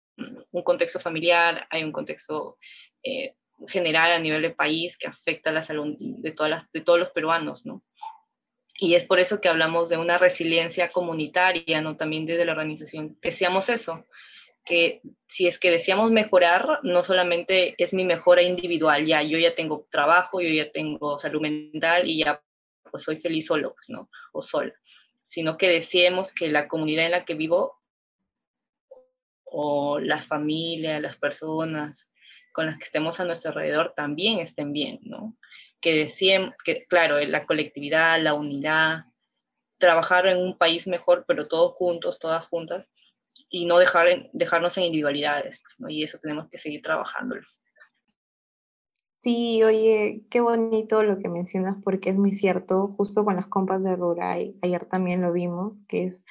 un contexto familiar, hay un contexto eh, general a nivel de país que afecta la salud de, todas las, de todos los peruanos, ¿no? Y es por eso que hablamos de una resiliencia comunitaria, ¿no? También desde la organización. Decíamos eso, que si es que deseamos mejorar, no solamente es mi mejora individual, ya yo ya tengo trabajo, yo ya tengo salud mental y ya pues soy feliz solo, pues, ¿no? O sola, sino que deseemos que la comunidad en la que vivo o la familia, las personas con las que estemos a nuestro alrededor también estén bien, ¿no? Que decían, que claro, la colectividad, la unidad, trabajar en un país mejor, pero todos juntos, todas juntas, y no dejar dejarnos en individualidades, pues, ¿no? Y eso tenemos que seguir trabajando. Sí, oye, qué bonito lo que mencionas, porque es muy cierto, justo con las compas de Ruray, ayer también lo vimos, que es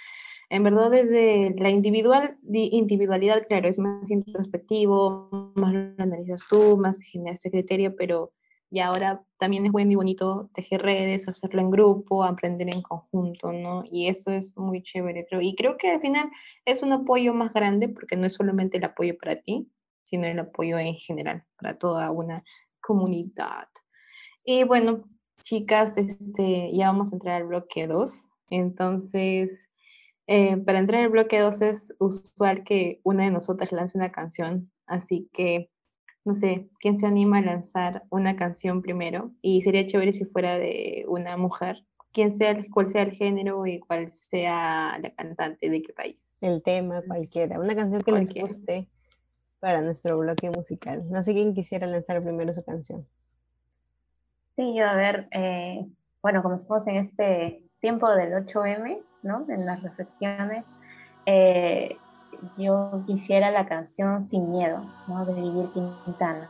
en verdad, desde la individual, individualidad, claro, es más introspectivo, más lo analizas tú, más te genera ese criterio, pero y ahora también es bueno y bonito tejer redes, hacerlo en grupo, aprender en conjunto, ¿no? Y eso es muy chévere, creo. Y creo que al final es un apoyo más grande porque no es solamente el apoyo para ti, sino el apoyo en general para toda una comunidad. Y bueno, chicas, este, ya vamos a entrar al bloque 2. Entonces, eh, para entrar al bloque 2 es usual que una de nosotras lance una canción, así que no sé, ¿quién se anima a lanzar una canción primero? Y sería chévere si fuera de una mujer, quién sea, cuál sea el género y cuál sea la cantante de qué país. El tema, cualquiera, una canción que les guste para nuestro bloque musical. No sé quién quisiera lanzar primero su canción. Sí, yo a ver, eh, bueno, como estamos en este tiempo del 8M, ¿no? En las reflexiones, eh, yo quisiera la canción Sin Miedo, ¿no? De Vivir Quintana.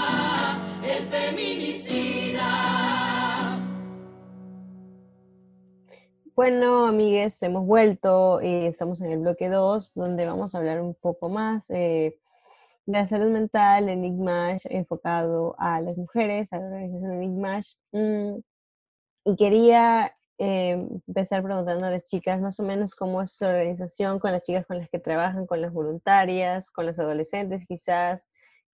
feminicida. Bueno, amigues, hemos vuelto. y estamos en el bloque 2, donde vamos a hablar un poco más eh, de la salud mental en enfocado a las mujeres, a la organización IGMASH. Mm, y quería eh, empezar preguntando a las chicas más o menos cómo es su organización con las chicas con las que trabajan, con las voluntarias, con las adolescentes quizás,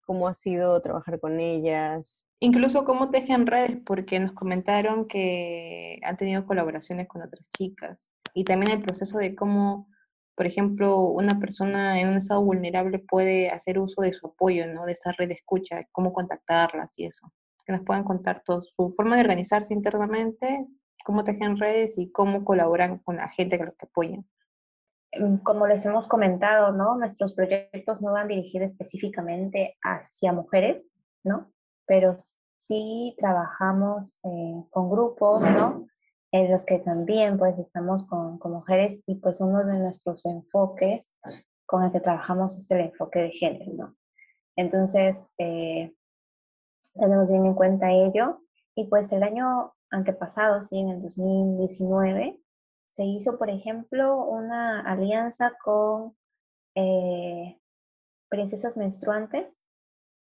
cómo ha sido trabajar con ellas. Incluso cómo tejen redes, porque nos comentaron que han tenido colaboraciones con otras chicas. Y también el proceso de cómo, por ejemplo, una persona en un estado vulnerable puede hacer uso de su apoyo, ¿no? De esa red de escucha, cómo contactarlas y eso. Que nos puedan contar todo su forma de organizarse internamente, cómo tejen redes y cómo colaboran con la gente que los apoyan. Como les hemos comentado. Nuestros proyectos no van dirigidos específicamente hacia mujeres. Pero sí trabajamos eh, con grupos, ¿no? En los que también pues estamos con, mujeres y pues uno de nuestros enfoques con el que trabajamos es el enfoque de género, ¿no? Entonces, eh, tenemos bien en cuenta ello y pues el año antepasado, en el 2019, se hizo, por ejemplo, una alianza con eh, princesas menstruantes,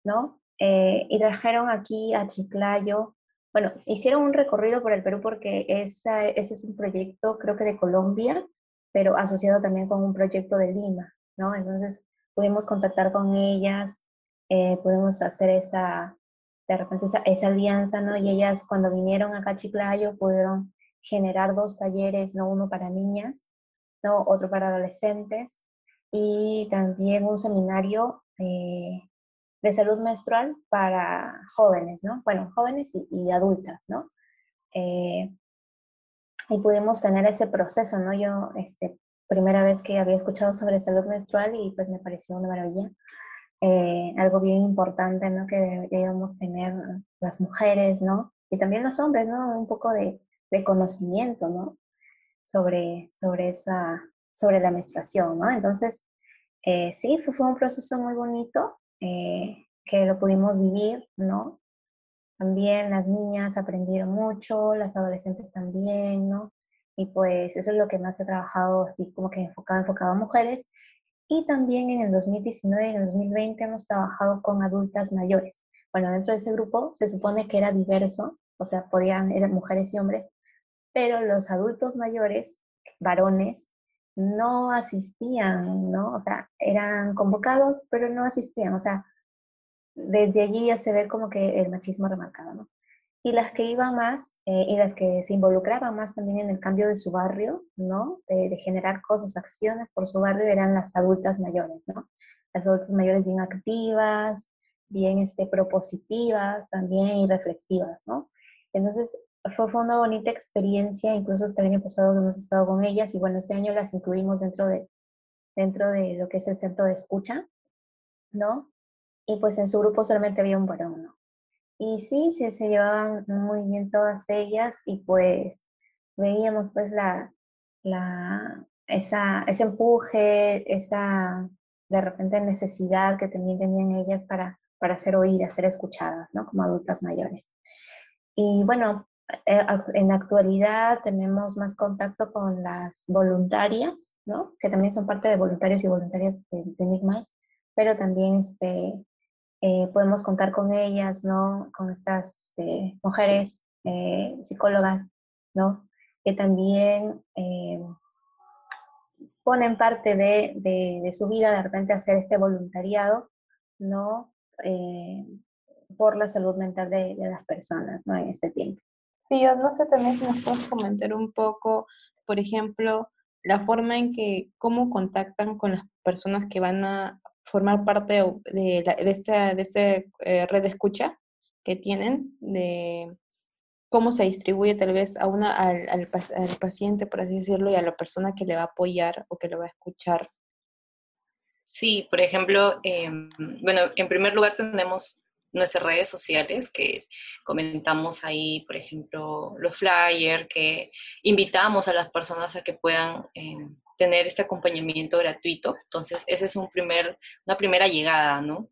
¿no? Eh, y trajeron aquí a Chiclayo, bueno, hicieron un recorrido por el Perú porque ese es un proyecto, creo que de Colombia, pero asociado también con un proyecto de Lima, ¿no? Entonces pudimos contactar con ellas, eh, pudimos hacer esa, de repente esa, esa, alianza, ¿no? Y ellas cuando vinieron acá a Chiclayo pudieron generar dos talleres, ¿no? uno para niñas, ¿no? otro para adolescentes y también un seminario eh, de salud menstrual para jóvenes, ¿no? Bueno, jóvenes y, adultas, ¿no? Eh, y pudimos tener ese proceso, ¿no? Yo, este, primera vez que había escuchado sobre salud menstrual y pues me pareció una maravilla. Eh, algo bien importante, ¿no? Que deberíamos tener las mujeres, ¿no? Y también los hombres, ¿no? Un poco de, de conocimiento, ¿no? Sobre, sobre, esa, sobre la menstruación, ¿no? Entonces, eh, sí, fue, fue, un proceso muy bonito eh, que lo pudimos vivir, ¿no? También las niñas aprendieron mucho, las adolescentes también, ¿no? Y pues eso es lo que más he trabajado, así como que enfocado, enfocado a mujeres. Y también en el 2019 y en el 2020 hemos trabajado con adultas mayores. Bueno, dentro de ese grupo se supone que era diverso, o sea, podían, eran mujeres y hombres, pero los adultos mayores, varones, no asistían, ¿no? O sea, eran convocados, pero no asistían, o sea, desde allí ya se ve como que el machismo remarcado, ¿no? Y las que iban más eh, y las que se involucraban más también en el cambio de su barrio, ¿no? De, generar cosas, acciones por su barrio, eran las adultas mayores, ¿no? Las adultas mayores bien activas, bien este, propositivas también y reflexivas, ¿no? Entonces, fue, una bonita experiencia, incluso este año pasado hemos estado con ellas y bueno, este año las incluimos dentro de, dentro de lo que es el centro de escucha, ¿no? Y pues en su grupo solamente había un varón, ¿no? Y sí, se, se llevaban muy bien todas ellas y pues veíamos pues la, la, esa, ese empuje, esa, de repente necesidad que también tenían ellas para, para ser oídas, ser escuchadas, ¿no? Como adultas mayores. Y bueno, en la actualidad tenemos más contacto con las voluntarias, ¿no? Que también son parte de voluntarios y voluntarias de, de pero también este, eh, podemos contar con ellas, ¿no? Con estas este, mujeres eh, psicólogas, ¿no? Que también ponen parte de, de, su vida de repente hacer este voluntariado, ¿no? por la salud mental de, de, las personas, ¿no? En este tiempo. Sí, yo no sé también si nos puedes comentar un poco, por ejemplo, la forma en que, cómo contactan con las personas que van a formar parte de, de, esta, de este, eh, red de escucha que tienen, de cómo se distribuye tal vez a una, al, al, al, paciente, por así decirlo, y a la persona que le va a apoyar o que le va a escuchar. Sí, por ejemplo, eh, bueno, en primer lugar tenemos nuestras redes sociales, que comentamos ahí, por ejemplo, los flyers, que invitamos a las personas a que puedan eh, tener este acompañamiento gratuito. Entonces, esa es un primer, una primera llegada, ¿no?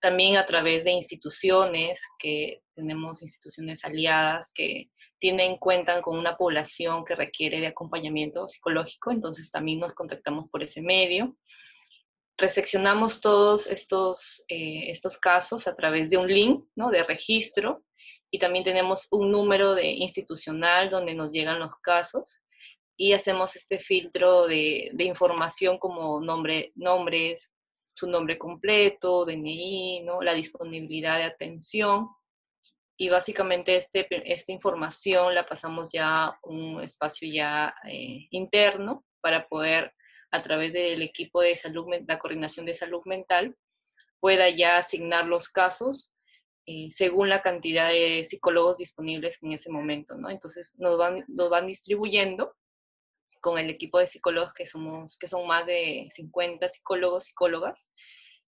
También a través de instituciones, que tenemos instituciones aliadas que tienen, cuentan con una población que requiere de acompañamiento psicológico, entonces también nos contactamos por ese medio reseccionamos todos estos, eh, estos casos a través de un link ¿no? de registro y también tenemos un número de institucional donde nos llegan los casos y hacemos este filtro de, de información como nombre, nombres, su nombre completo, DNI, ¿no? la disponibilidad de atención y básicamente este, esta información la pasamos ya a un espacio ya eh, interno para poder a través del equipo de salud, la coordinación de salud mental, pueda ya asignar los casos eh, según la cantidad de psicólogos disponibles en ese momento, ¿no? Entonces nos van, nos van distribuyendo con el equipo de psicólogos que, somos, que son más de 50 psicólogos, psicólogas,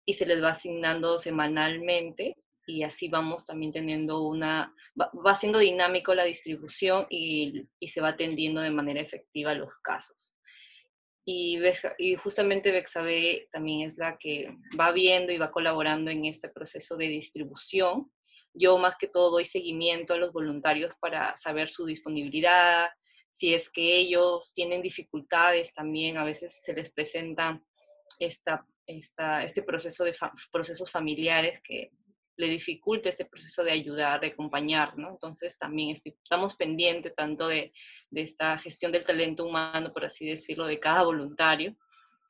y se les va asignando semanalmente y así vamos también teniendo una, va, va siendo dinámico la distribución y, y, se va atendiendo de manera efectiva los casos y, y justamente Bexabe también es la que va viendo y va colaborando en este proceso de distribución. Yo más que todo doy seguimiento a los voluntarios para saber su disponibilidad, si es que ellos tienen dificultades también, a veces se les presenta esta, este proceso de procesos familiares que le dificulta este proceso de ayudar, de acompañar, ¿no? Entonces también estamos pendientes tanto de, de, esta gestión del talento humano, por así decirlo, de cada voluntario,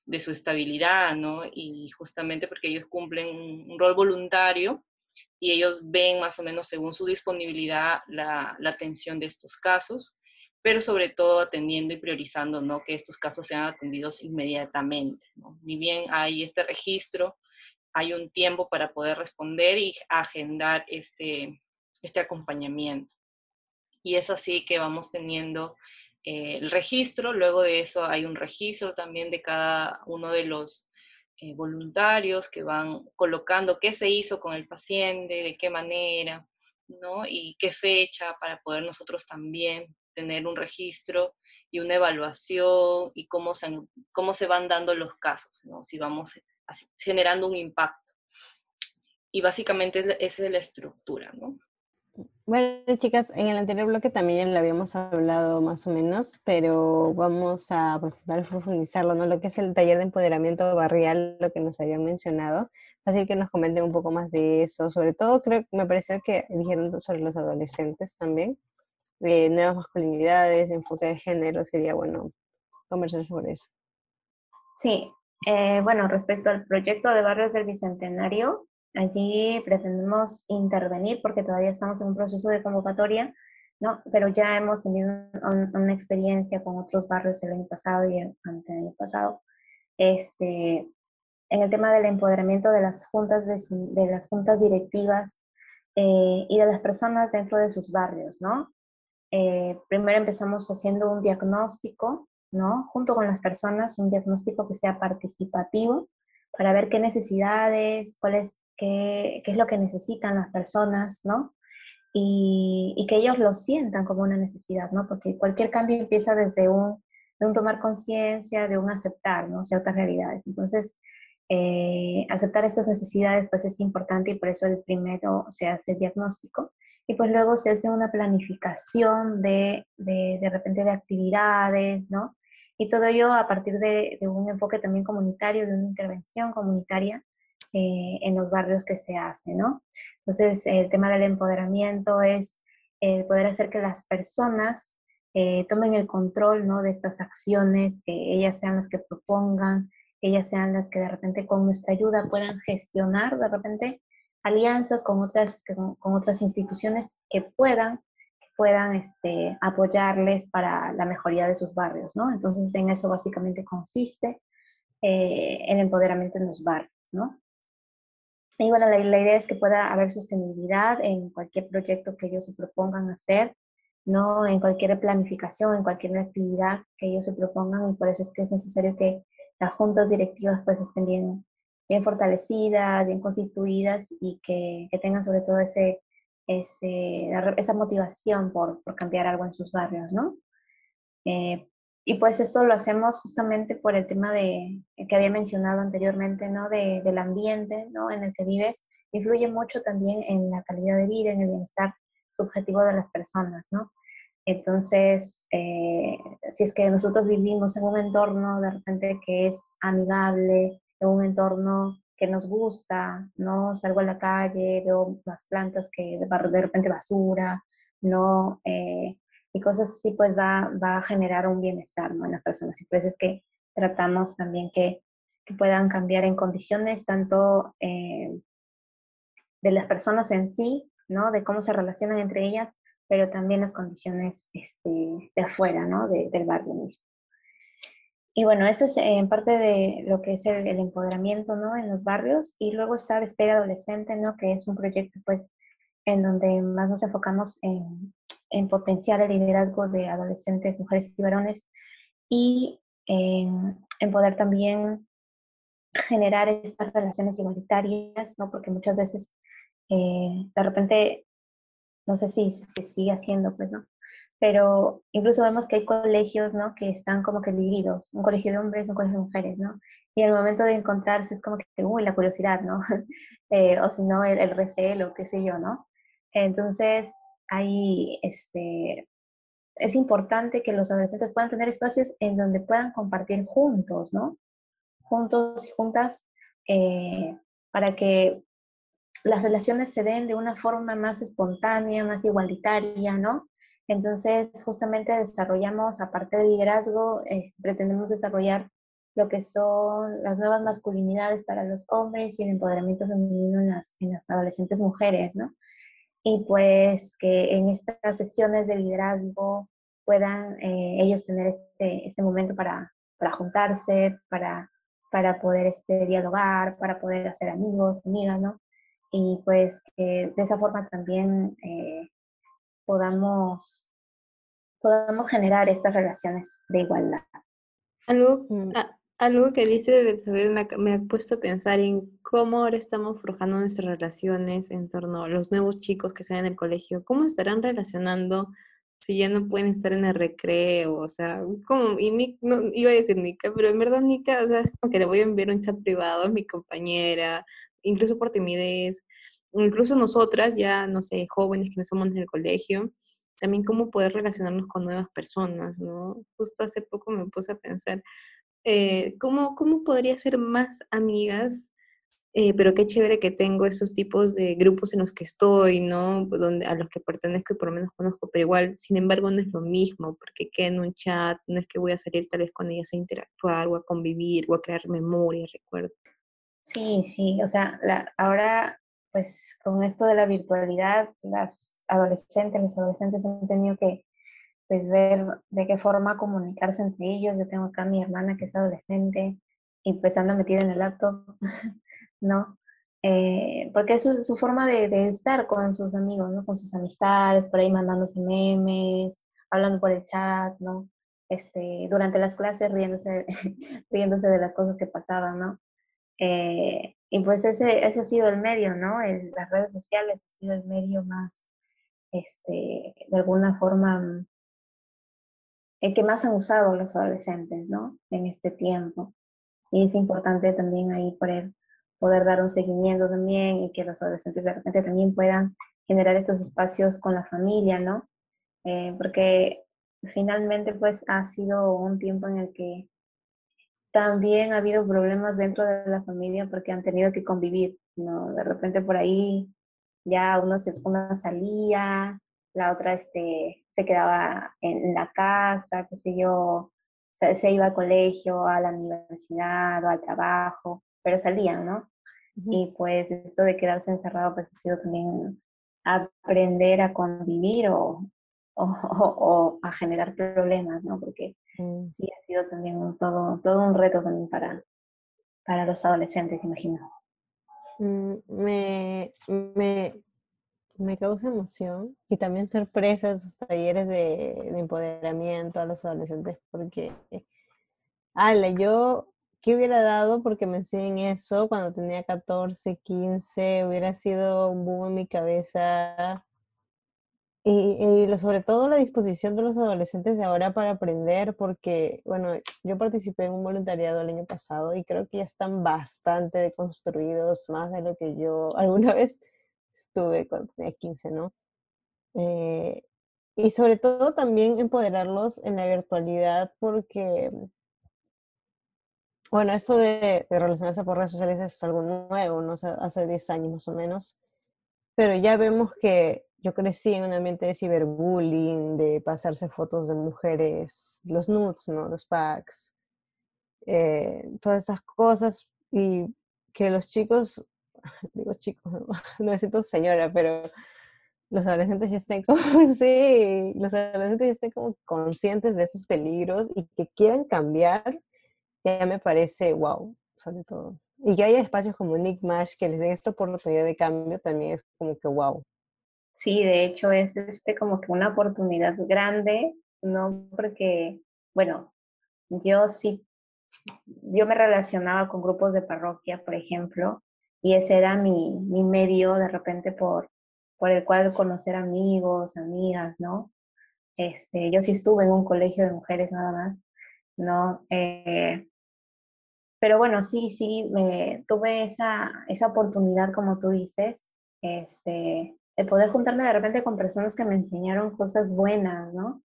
de su estabilidad, ¿no? Y justamente porque ellos cumplen un, rol voluntario y ellos ven más o menos según su disponibilidad la, la atención de estos casos, pero sobre todo atendiendo y priorizando, ¿no? Que estos casos sean atendidos inmediatamente, ¿no? Ni bien hay este registro, hay un tiempo para poder responder y agendar este, este acompañamiento. Y es así que vamos teniendo eh, el registro, luego de eso hay un registro también de cada uno de los eh, voluntarios que van colocando qué se hizo con el paciente, de qué manera, ¿no? Y qué fecha para poder nosotros también tener un registro y una evaluación y cómo se, cómo se van dando los casos, ¿no? Si vamos generando un impacto. Y básicamente esa es la estructura, ¿no? Bueno, chicas, en el anterior bloque también ya lo habíamos hablado más o menos, pero vamos a profundizarlo, ¿no? Lo que es el taller de empoderamiento barrial, lo que nos habían mencionado. Así que nos comenten un poco más de eso. Sobre todo, creo que me parece que dijeron sobre los adolescentes también. Eh, nuevas masculinidades, enfoque de género, sería bueno conversar sobre eso. Sí, eh, bueno, respecto al proyecto de Barrios del Bicentenario, allí pretendemos intervenir porque todavía estamos en un proceso de convocatoria, ¿no? Pero ya hemos tenido un, una experiencia con otros barrios el año pasado y el año pasado, este, en el tema del empoderamiento de las juntas, de las juntas directivas eh, y de las personas dentro de sus barrios, ¿no? Eh, primero empezamos haciendo un diagnóstico ¿no? Junto con las personas, un diagnóstico que sea participativo para ver qué necesidades, cuál es, qué, qué es lo que necesitan las personas, ¿no? Y, que ellos lo sientan como una necesidad, ¿no? Porque cualquier cambio empieza desde un, de un tomar conciencia, de un aceptar, ¿no? Ciertas realidades. Entonces, eh, aceptar estas necesidades pues es importante y por eso el primero se hace el diagnóstico y pues luego se hace una planificación de, de, de repente de actividades, ¿no? Y todo ello a partir de, de, un enfoque también comunitario, de una intervención comunitaria eh, en los barrios que se hace, ¿no? Entonces, el tema del empoderamiento es el poder hacer que las personas eh, tomen el control, ¿no? De estas acciones, que ellas sean las que propongan, ellas sean las que de repente con nuestra ayuda puedan gestionar de repente alianzas con otras, con, otras instituciones que puedan, puedan este, apoyarles para la mejoría de sus barrios, ¿no? Entonces en eso básicamente consiste eh, el empoderamiento en los barrios, ¿no? Y bueno, la, la, idea es que pueda haber sostenibilidad en cualquier proyecto que ellos se propongan hacer, ¿no? En cualquier planificación, en cualquier actividad que ellos se propongan y por eso es que es necesario que las juntas directivas pues estén bien, bien fortalecidas, bien constituidas y que, que tengan sobre todo ese, ese, esa motivación por, por, cambiar algo en sus barrios, ¿no? Eh, y pues esto lo hacemos justamente por el tema de, que había mencionado anteriormente, ¿no? De, del ambiente, ¿no? En el que vives, influye mucho también en la calidad de vida, en el bienestar subjetivo de las personas, ¿no? Entonces, eh, si es que nosotros vivimos en un entorno de repente que es amigable, en un entorno que nos gusta, ¿no? Salgo a la calle, veo las plantas que de repente basura, ¿no? Eh, y cosas así, pues va, va a generar un bienestar. En las personas. Y por es que tratamos también que, que puedan cambiar en condiciones tanto eh, de las personas en sí, ¿no? De cómo se relacionan entre ellas, pero también las condiciones este, de afuera, ¿no? De, del barrio mismo. Y bueno, eso es en parte de lo que es el, empoderamiento, ¿no? En los barrios. Y luego está Despega Adolescente, ¿no? Que es un proyecto, pues, en donde más nos enfocamos en, en potenciar el liderazgo de adolescentes, mujeres y varones y en, en poder también generar estas relaciones igualitarias, ¿no? Porque muchas veces, eh, de repente, no sé si se sigue haciendo, pues, ¿no? Pero incluso vemos que hay colegios, ¿no? Que están como que divididos, un colegio de hombres, un colegio de mujeres, ¿no? Y el momento de encontrarse es como que, uy, la curiosidad, ¿no? (laughs) eh, o si no, el, el recelo, qué sé yo, ¿no? Entonces, hay, este, es importante que los adolescentes puedan tener espacios en donde puedan compartir juntos, ¿no? Juntos y juntas, eh, para que las relaciones se den de una forma más espontánea, más igualitaria, ¿no? Entonces, justamente desarrollamos, aparte del liderazgo, pretendemos desarrollar lo que son las nuevas masculinidades para los hombres y el empoderamiento femenino en las, en las adolescentes mujeres, ¿no? Y pues que en estas sesiones de liderazgo puedan eh, ellos tener este, este momento para, para juntarse, para, para poder este, dialogar, para poder hacer amigos, amigas, ¿no? y pues que de esa forma también eh, podamos, podamos generar estas relaciones de igualdad. Algo, mm. a, algo que dice me, me ha puesto a pensar en cómo ahora estamos forjando nuestras relaciones en torno a los nuevos chicos que están en el colegio, cómo estarán relacionando si ya no pueden estar en el recreo, o sea, como, y no, iba a decir Nika, pero en verdad Nika, o sea, es como que le voy a enviar un chat privado a mi compañera, incluso por timidez, incluso nosotras ya, no sé, jóvenes que no somos en el colegio, también cómo poder relacionarnos con nuevas personas, ¿no? Justo hace poco me puse a pensar, eh, ¿cómo, ¿cómo podría ser más amigas? Eh, pero qué chévere que tengo esos tipos de grupos en los que estoy, ¿no? Donde, a los que pertenezco y por lo menos conozco, pero igual, sin embargo, no es lo mismo, porque queda en un chat, no es que voy a salir tal vez con ellas a interactuar o a convivir o a crear memoria, recuerdo. Sí, sí, o sea, la, ahora pues con esto de la virtualidad, las adolescentes, los adolescentes han tenido que pues ver de qué forma comunicarse entre ellos. Yo tengo acá a mi hermana que es adolescente y pues anda metida en el laptop, (laughs) ¿no? Eh, porque es su forma de, de, estar con sus amigos, ¿no? Con sus amistades, por ahí mandándose memes, hablando por el chat, ¿no? Este, durante las clases riéndose, (laughs) riéndose de las cosas que pasaban, ¿no? Eh, y pues ese, ese ha sido el medio, ¿no? El, las redes sociales ha sido el medio más, este, de alguna forma, el que más han usado los adolescentes, ¿no? En este tiempo. y es importante también ahí poder, poder dar un seguimiento también y que los adolescentes de repente también puedan generar estos espacios con la familia, ¿no? Eh, porque finalmente pues ha sido un tiempo en el que también ha habido problemas dentro de la familia porque han tenido que convivir, ¿no? De repente por ahí ya uno, se, uno salía, la otra este, se quedaba en la casa, qué sé yo, se, se iba al colegio, a la universidad o al trabajo, pero salían, ¿no? Y pues esto de quedarse encerrado pues ha sido también aprender a convivir o, o, o, a generar problemas, ¿no? Porque mm. sí ha sido también un, todo, todo un reto también para, para los adolescentes, imagino. Mm, me, me, me causa emoción y también sorpresa sus talleres de, de, empoderamiento a los adolescentes porque, ala, yo, ¿qué hubiera dado porque me enseñen eso cuando tenía 14, 15? Hubiera sido un boom en mi cabeza. Y, y sobre todo la disposición de los adolescentes de ahora para aprender, porque, bueno, yo participé en un voluntariado el año pasado y creo que ya están bastante deconstruidos, más de lo que yo (laughs) alguna vez estuve cuando tenía 15, ¿no? Eh, y sobre todo también empoderarlos en la virtualidad porque, bueno, esto de, de relacionarse por redes sociales es algo nuevo, ¿no? O sea, hace 10 años más o menos, pero ya vemos que yo crecí en un ambiente de ciberbullying, de pasarse fotos de mujeres, los nudes, ¿no? Los packs, eh, todas esas cosas y que los chicos (laughs) digo chicos, no, (laughs) no siento señora, pero los adolescentes ya estén como, (laughs) sí, los adolescentes ya estén como conscientes de estos peligros y que quieran cambiar, ya me parece wow, sobre todo. Y que haya espacios como Nick Mash que les den esta oportunidad de cambio también es como que wow. Sí, de hecho es este como que una oportunidad grande, ¿no? Porque, bueno, yo sí, yo me relacionaba con grupos de parroquia, por ejemplo, y ese era mi, mi medio de repente por, por el cual conocer amigos, amigas, ¿no? Este, yo sí estuve en un colegio de mujeres nada más, ¿no? Eh, pero bueno, sí, sí, me, tuve esa, esa oportunidad, como tú dices, este, de poder juntarme de repente con personas que me enseñaron cosas buenas, ¿no?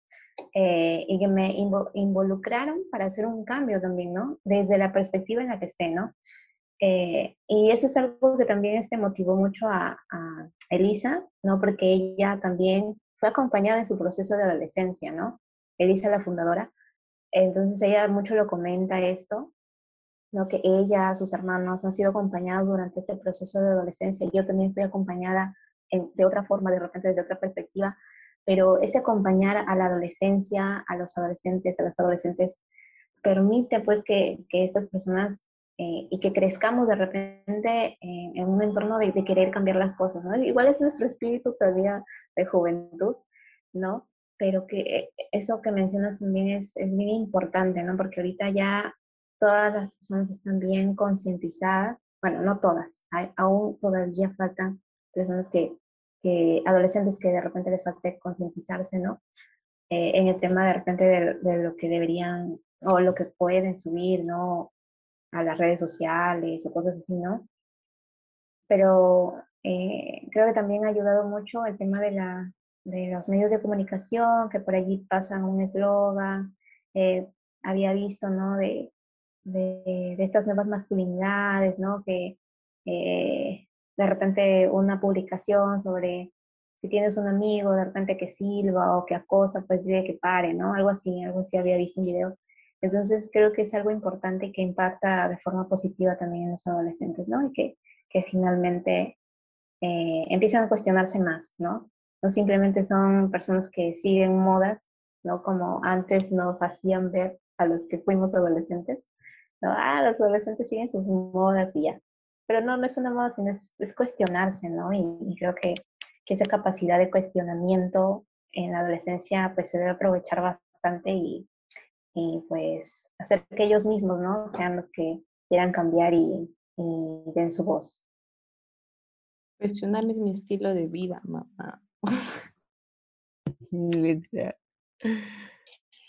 Eh, y que me involucraron para hacer un cambio también, ¿no? Desde la perspectiva en la que esté, ¿no? Eh, y eso es algo que también este motivó mucho a, a, Elisa, ¿no? Porque ella también fue acompañada en su proceso de adolescencia, ¿no? Elisa, la fundadora. Entonces ella mucho lo comenta esto, ¿no? Que ella, sus hermanos han sido acompañados durante este proceso de adolescencia. Yo también fui acompañada en, de otra forma, de repente desde otra perspectiva, pero este acompañar a la adolescencia, a los adolescentes, a las adolescentes, permite pues que, que estas personas eh, y que crezcamos de repente eh, en un entorno de, de, querer cambiar las cosas, ¿no? Igual es nuestro espíritu todavía de juventud, ¿no? Pero que eh, eso que mencionas también es, es bien importante, ¿no? Porque ahorita ya todas las personas están bien concientizadas, bueno, no todas, hay, aún todavía faltan personas que, que, adolescentes que de repente les falta concientizarse, ¿no? Eh, en el tema de repente de, de, lo que deberían o lo que pueden subir, ¿no? a las redes sociales o cosas así, ¿no? Pero eh, creo que también ha ayudado mucho el tema de, la, de los medios de comunicación, que por allí pasan un eslogan, eh, había visto, ¿no? De, de, de, estas nuevas masculinidades, ¿no? Que eh, de repente una publicación sobre si tienes un amigo de repente que silba o que acosa, pues dile que pare, ¿no? Algo así, algo así había visto un video. Entonces creo que es algo importante que impacta de forma positiva también en los adolescentes, ¿no? Y que, que finalmente eh, empiezan a cuestionarse más, ¿no? No simplemente son personas que siguen modas, ¿no? Como antes nos hacían ver a los que fuimos adolescentes, ¿no? Ah, los adolescentes siguen sus modas y ya. Pero no, no es una moda, sino es, es cuestionarse, ¿no? Y, y creo que, que, esa capacidad de cuestionamiento en la adolescencia pues se debe aprovechar bastante y, y pues hacer que ellos mismos, ¿no? Sean los que quieran cambiar y, y den su voz. Cuestionar es mi estilo de vida, mamá. (laughs) (laughs)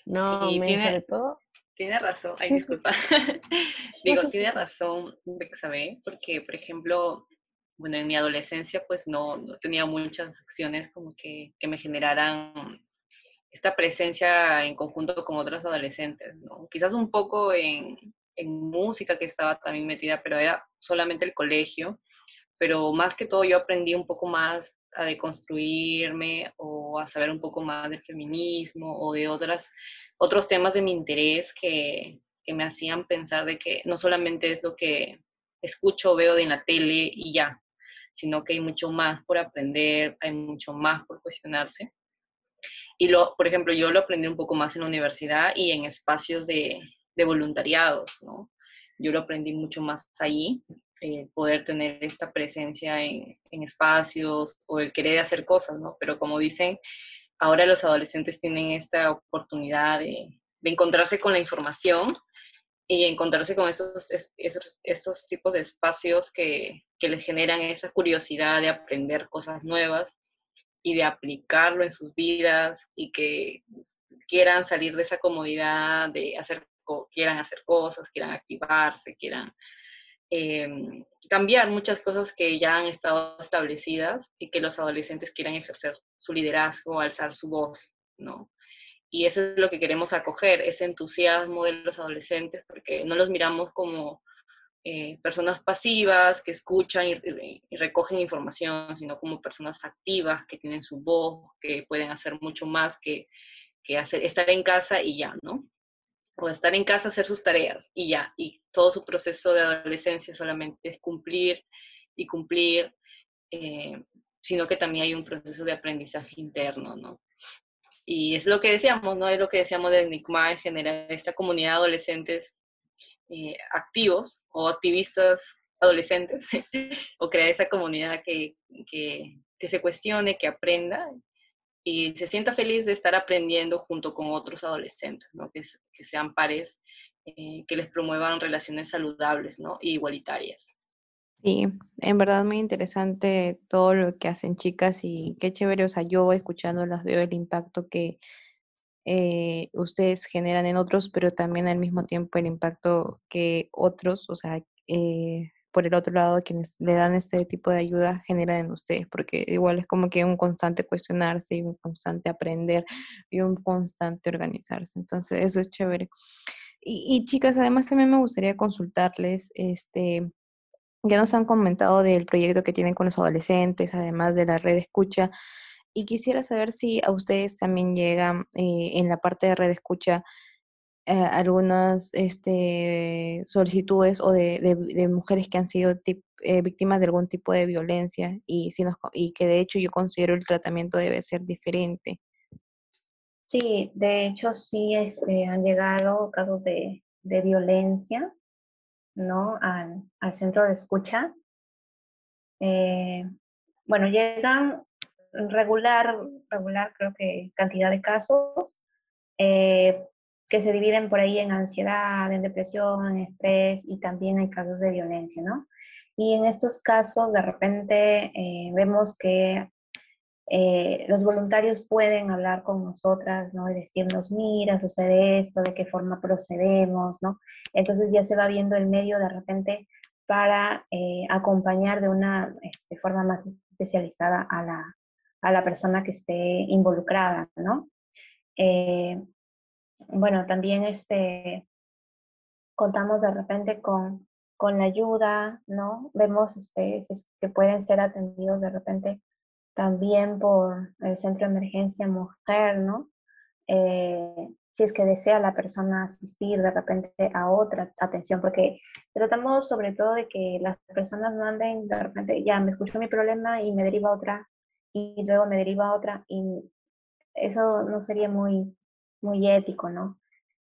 no, sí, me tiene... sobre todo tiene razón, ay, (laughs) disculpa. (laughs) Digo, tiene razón Bexabe, porque, por ejemplo, bueno, en mi adolescencia, pues no, no tenía muchas acciones como que, que, me generaran esta presencia en conjunto con otros adolescentes, ¿no? Quizás un poco en, en música que estaba también metida, pero era solamente el colegio. Pero más que todo yo aprendí un poco más a deconstruirme o a saber un poco más del feminismo o de otras, otros temas de mi interés que, que me hacían pensar de que no solamente es lo que escucho veo de la tele y ya, sino que hay mucho más por aprender, hay mucho más por cuestionarse. Y lo, por ejemplo, yo lo aprendí un poco más en la universidad y en espacios de, de voluntariados, ¿no? Yo lo aprendí mucho más ahí, eh, poder tener esta presencia en, en, espacios o el querer hacer cosas, ¿no? Pero como dicen, ahora los adolescentes tienen esta oportunidad de, encontrarse con la información y encontrarse con esos tipos de espacios que, que les generan esa curiosidad de aprender cosas nuevas y de aplicarlo en sus vidas y que quieran salir de esa comodidad de hacer quieran hacer cosas, quieran activarse, quieran eh, cambiar muchas cosas que ya han estado establecidas y que los adolescentes quieran ejercer su liderazgo, alzar su voz, ¿no? Y eso es lo que queremos acoger, ese entusiasmo de los adolescentes, porque no los miramos como eh, personas pasivas que escuchan y, recogen información, sino como personas activas que tienen su voz, que pueden hacer mucho más que, que hacer, estar en casa y ya, ¿no? O estar en casa, hacer sus tareas y ya. Y todo su proceso de adolescencia solamente es cumplir y cumplir, eh, sino que también hay un proceso de aprendizaje interno, ¿no? Y es lo que decíamos, ¿no? Es lo que decíamos de Enigma, generar esta comunidad de adolescentes eh, activos o activistas adolescentes, (laughs) o crear esa comunidad que, que, que se cuestione, que aprenda y se sienta feliz de estar aprendiendo junto con otros adolescentes, ¿no? que, sean pares, eh, que les promuevan relaciones saludables ¿no? e igualitarias. Sí, en verdad muy interesante todo lo que hacen chicas y qué chévere, o sea, yo escuchándolas veo el impacto que eh, ustedes generan en otros, pero también al mismo tiempo el impacto que otros, o sea, eh, por el otro lado, quienes le dan este tipo de ayuda generan en ustedes, porque igual es como que un constante cuestionarse y un constante aprender y un constante organizarse. Entonces, eso es chévere. Y, y chicas, además también me gustaría consultarles, este, ya nos han comentado del proyecto que tienen con los adolescentes, además de la red escucha, y quisiera saber si a ustedes también llegan eh, en la parte de red escucha eh, algunas este, solicitudes o de, mujeres que han sido tip, eh, víctimas de algún tipo de violencia y, que de hecho yo considero el tratamiento debe ser diferente. Sí, de hecho sí este, han llegado casos de, violencia al, centro de escucha. Eh, bueno, llegan regular, regular creo que cantidad de casos. Que se dividen por ahí en ansiedad, en depresión, en estrés y también hay casos de violencia, ¿no? Y en estos casos de repente eh, vemos que eh, los voluntarios pueden hablar con nosotras, ¿no? Y decirnos, mira, sucede esto, de qué forma procedemos, ¿no? Entonces ya se va viendo el medio de repente para eh, acompañar de una este, forma más especializada a la, a la persona que esté involucrada, ¿no? Bueno, también este, contamos de repente con, con la ayuda, ¿no? Vemos este, que pueden ser atendidos de repente también por el Centro de Emergencia Mujer, ¿no? Eh, si es que desea la persona asistir de repente a otra atención, porque tratamos sobre todo de que las personas no anden de repente, ya me escuchó mi problema y me deriva otra, y luego me deriva otra, y eso no sería muy, muy ético, ¿no?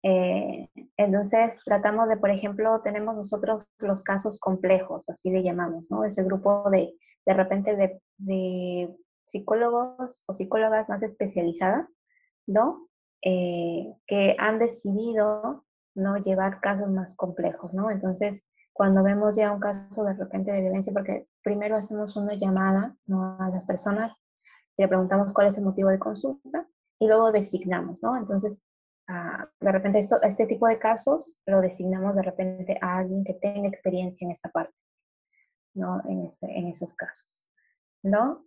Eh, entonces, tratamos de, por ejemplo, tenemos nosotros los casos complejos, así le llamamos, ¿no? Ese grupo de, de repente, de, de psicólogos o psicólogas más especializadas, ¿no? Eh, que han decidido no llevar casos más complejos, ¿no? Entonces, cuando vemos ya un caso de repente de violencia, porque primero hacemos una llamada a las personas y le preguntamos cuál es el motivo de consulta y luego designamos, ¿no? Entonces, a, de repente esto, este tipo de casos lo designamos de repente a alguien que tenga experiencia en esta parte, ¿no? En, esos casos, ¿no?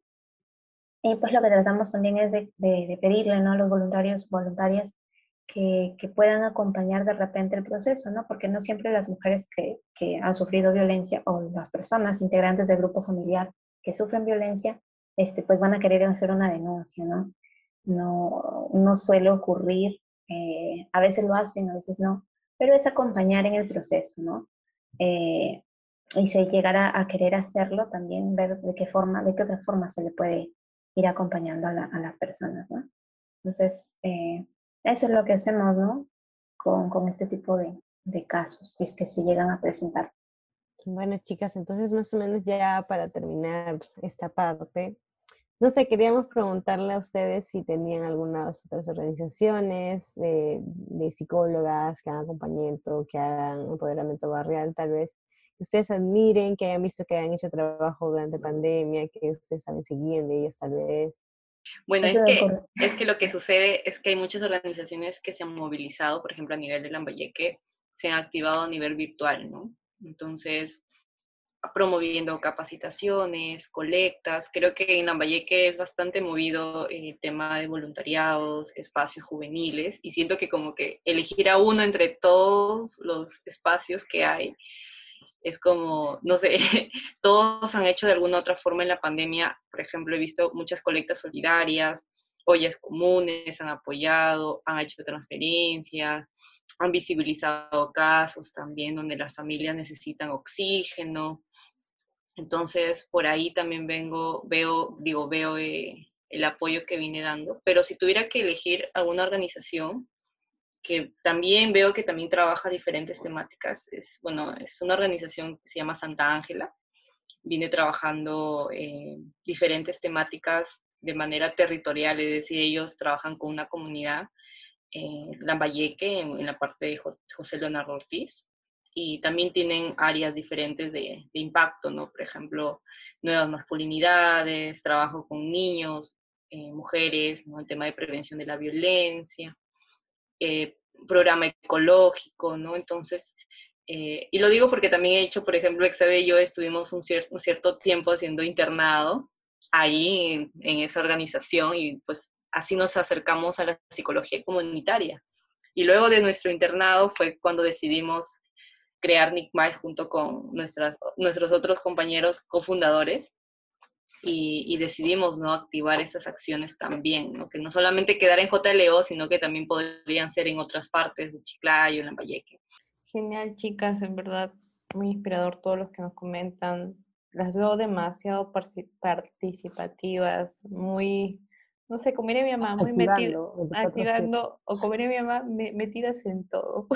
Y pues lo que tratamos también es de, pedirle ¿no? a los voluntarios, voluntarias, que, que, puedan acompañar de repente el proceso, ¿no? Porque no siempre las mujeres que, que, han sufrido violencia o las personas integrantes del grupo familiar que sufren violencia, este, pues van a querer hacer una denuncia, ¿no? No, no suele ocurrir eh, a veces lo hacen, a veces no, pero es acompañar en el proceso, ¿no? Eh, y si llegara a querer hacerlo, también ver de qué forma, de qué otra forma se le puede ir acompañando a, las personas, ¿no? Entonces, eh, eso es lo que hacemos, ¿no? Con, con este tipo de, de casos, si es que se llegan a presentar. Bueno, chicas, entonces más o menos ya para terminar esta parte, no sé, queríamos preguntarle a ustedes si tenían algunas otras organizaciones eh, de psicólogas que hagan acompañamiento, que hagan empoderamiento barrial, tal vez, que ustedes admiren, que hayan visto que hayan hecho trabajo durante pandemia, que ustedes saben seguir de ellos tal vez. Bueno, es que, es que lo que sucede es que hay muchas organizaciones que se han movilizado, por ejemplo, a nivel de Lambayeque, se han activado a nivel virtual, ¿no? Entonces, promoviendo capacitaciones, colectas. Creo que en Lambayeque es bastante movido el tema de voluntariados, espacios juveniles, y siento que como que elegir a uno entre todos los espacios que hay es como, no sé, (laughs) todos han hecho de alguna otra forma en la pandemia. Por ejemplo, he visto muchas colectas solidarias, ollas comunes, han apoyado, han hecho transferencias, han visibilizado casos también donde las familias necesitan oxígeno. Entonces, por ahí también vengo, veo, digo, veo eh, el apoyo que viene dando. Pero si tuviera que elegir alguna organización, que también veo que también trabaja diferentes temáticas, es, bueno, es una organización que se llama Santa Ángela, viene trabajando eh, diferentes temáticas de manera territorial, es decir, ellos trabajan con una comunidad en Lambayeque, en, la parte de José Leonardo Ortiz, y también tienen áreas diferentes de, impacto, ¿no? Por ejemplo, nuevas masculinidades, trabajo con niños, eh, mujeres, ¿no? El tema de prevención de la violencia, eh, programa ecológico, ¿no? Entonces, eh, y lo digo porque también he hecho, por ejemplo, Exabe y yo estuvimos un, un cierto tiempo haciendo internado ahí en, esa organización y pues así nos acercamos a la psicología comunitaria. Y luego de nuestro internado fue cuando decidimos crear NICMAI junto con nuestras, nuestros otros compañeros cofundadores y, decidimos ¿no? activar estas acciones también, ¿no? que no solamente quedar en JLO, sino que también podrían ser en otras partes de Chiclayo, en Lambayeque. Genial, chicas, en verdad, muy inspirador todos los que nos comentan. Las veo demasiado participativas, muy no sé, como mi mamá, muy metido, activando, o como mi mamá, metidas en todo.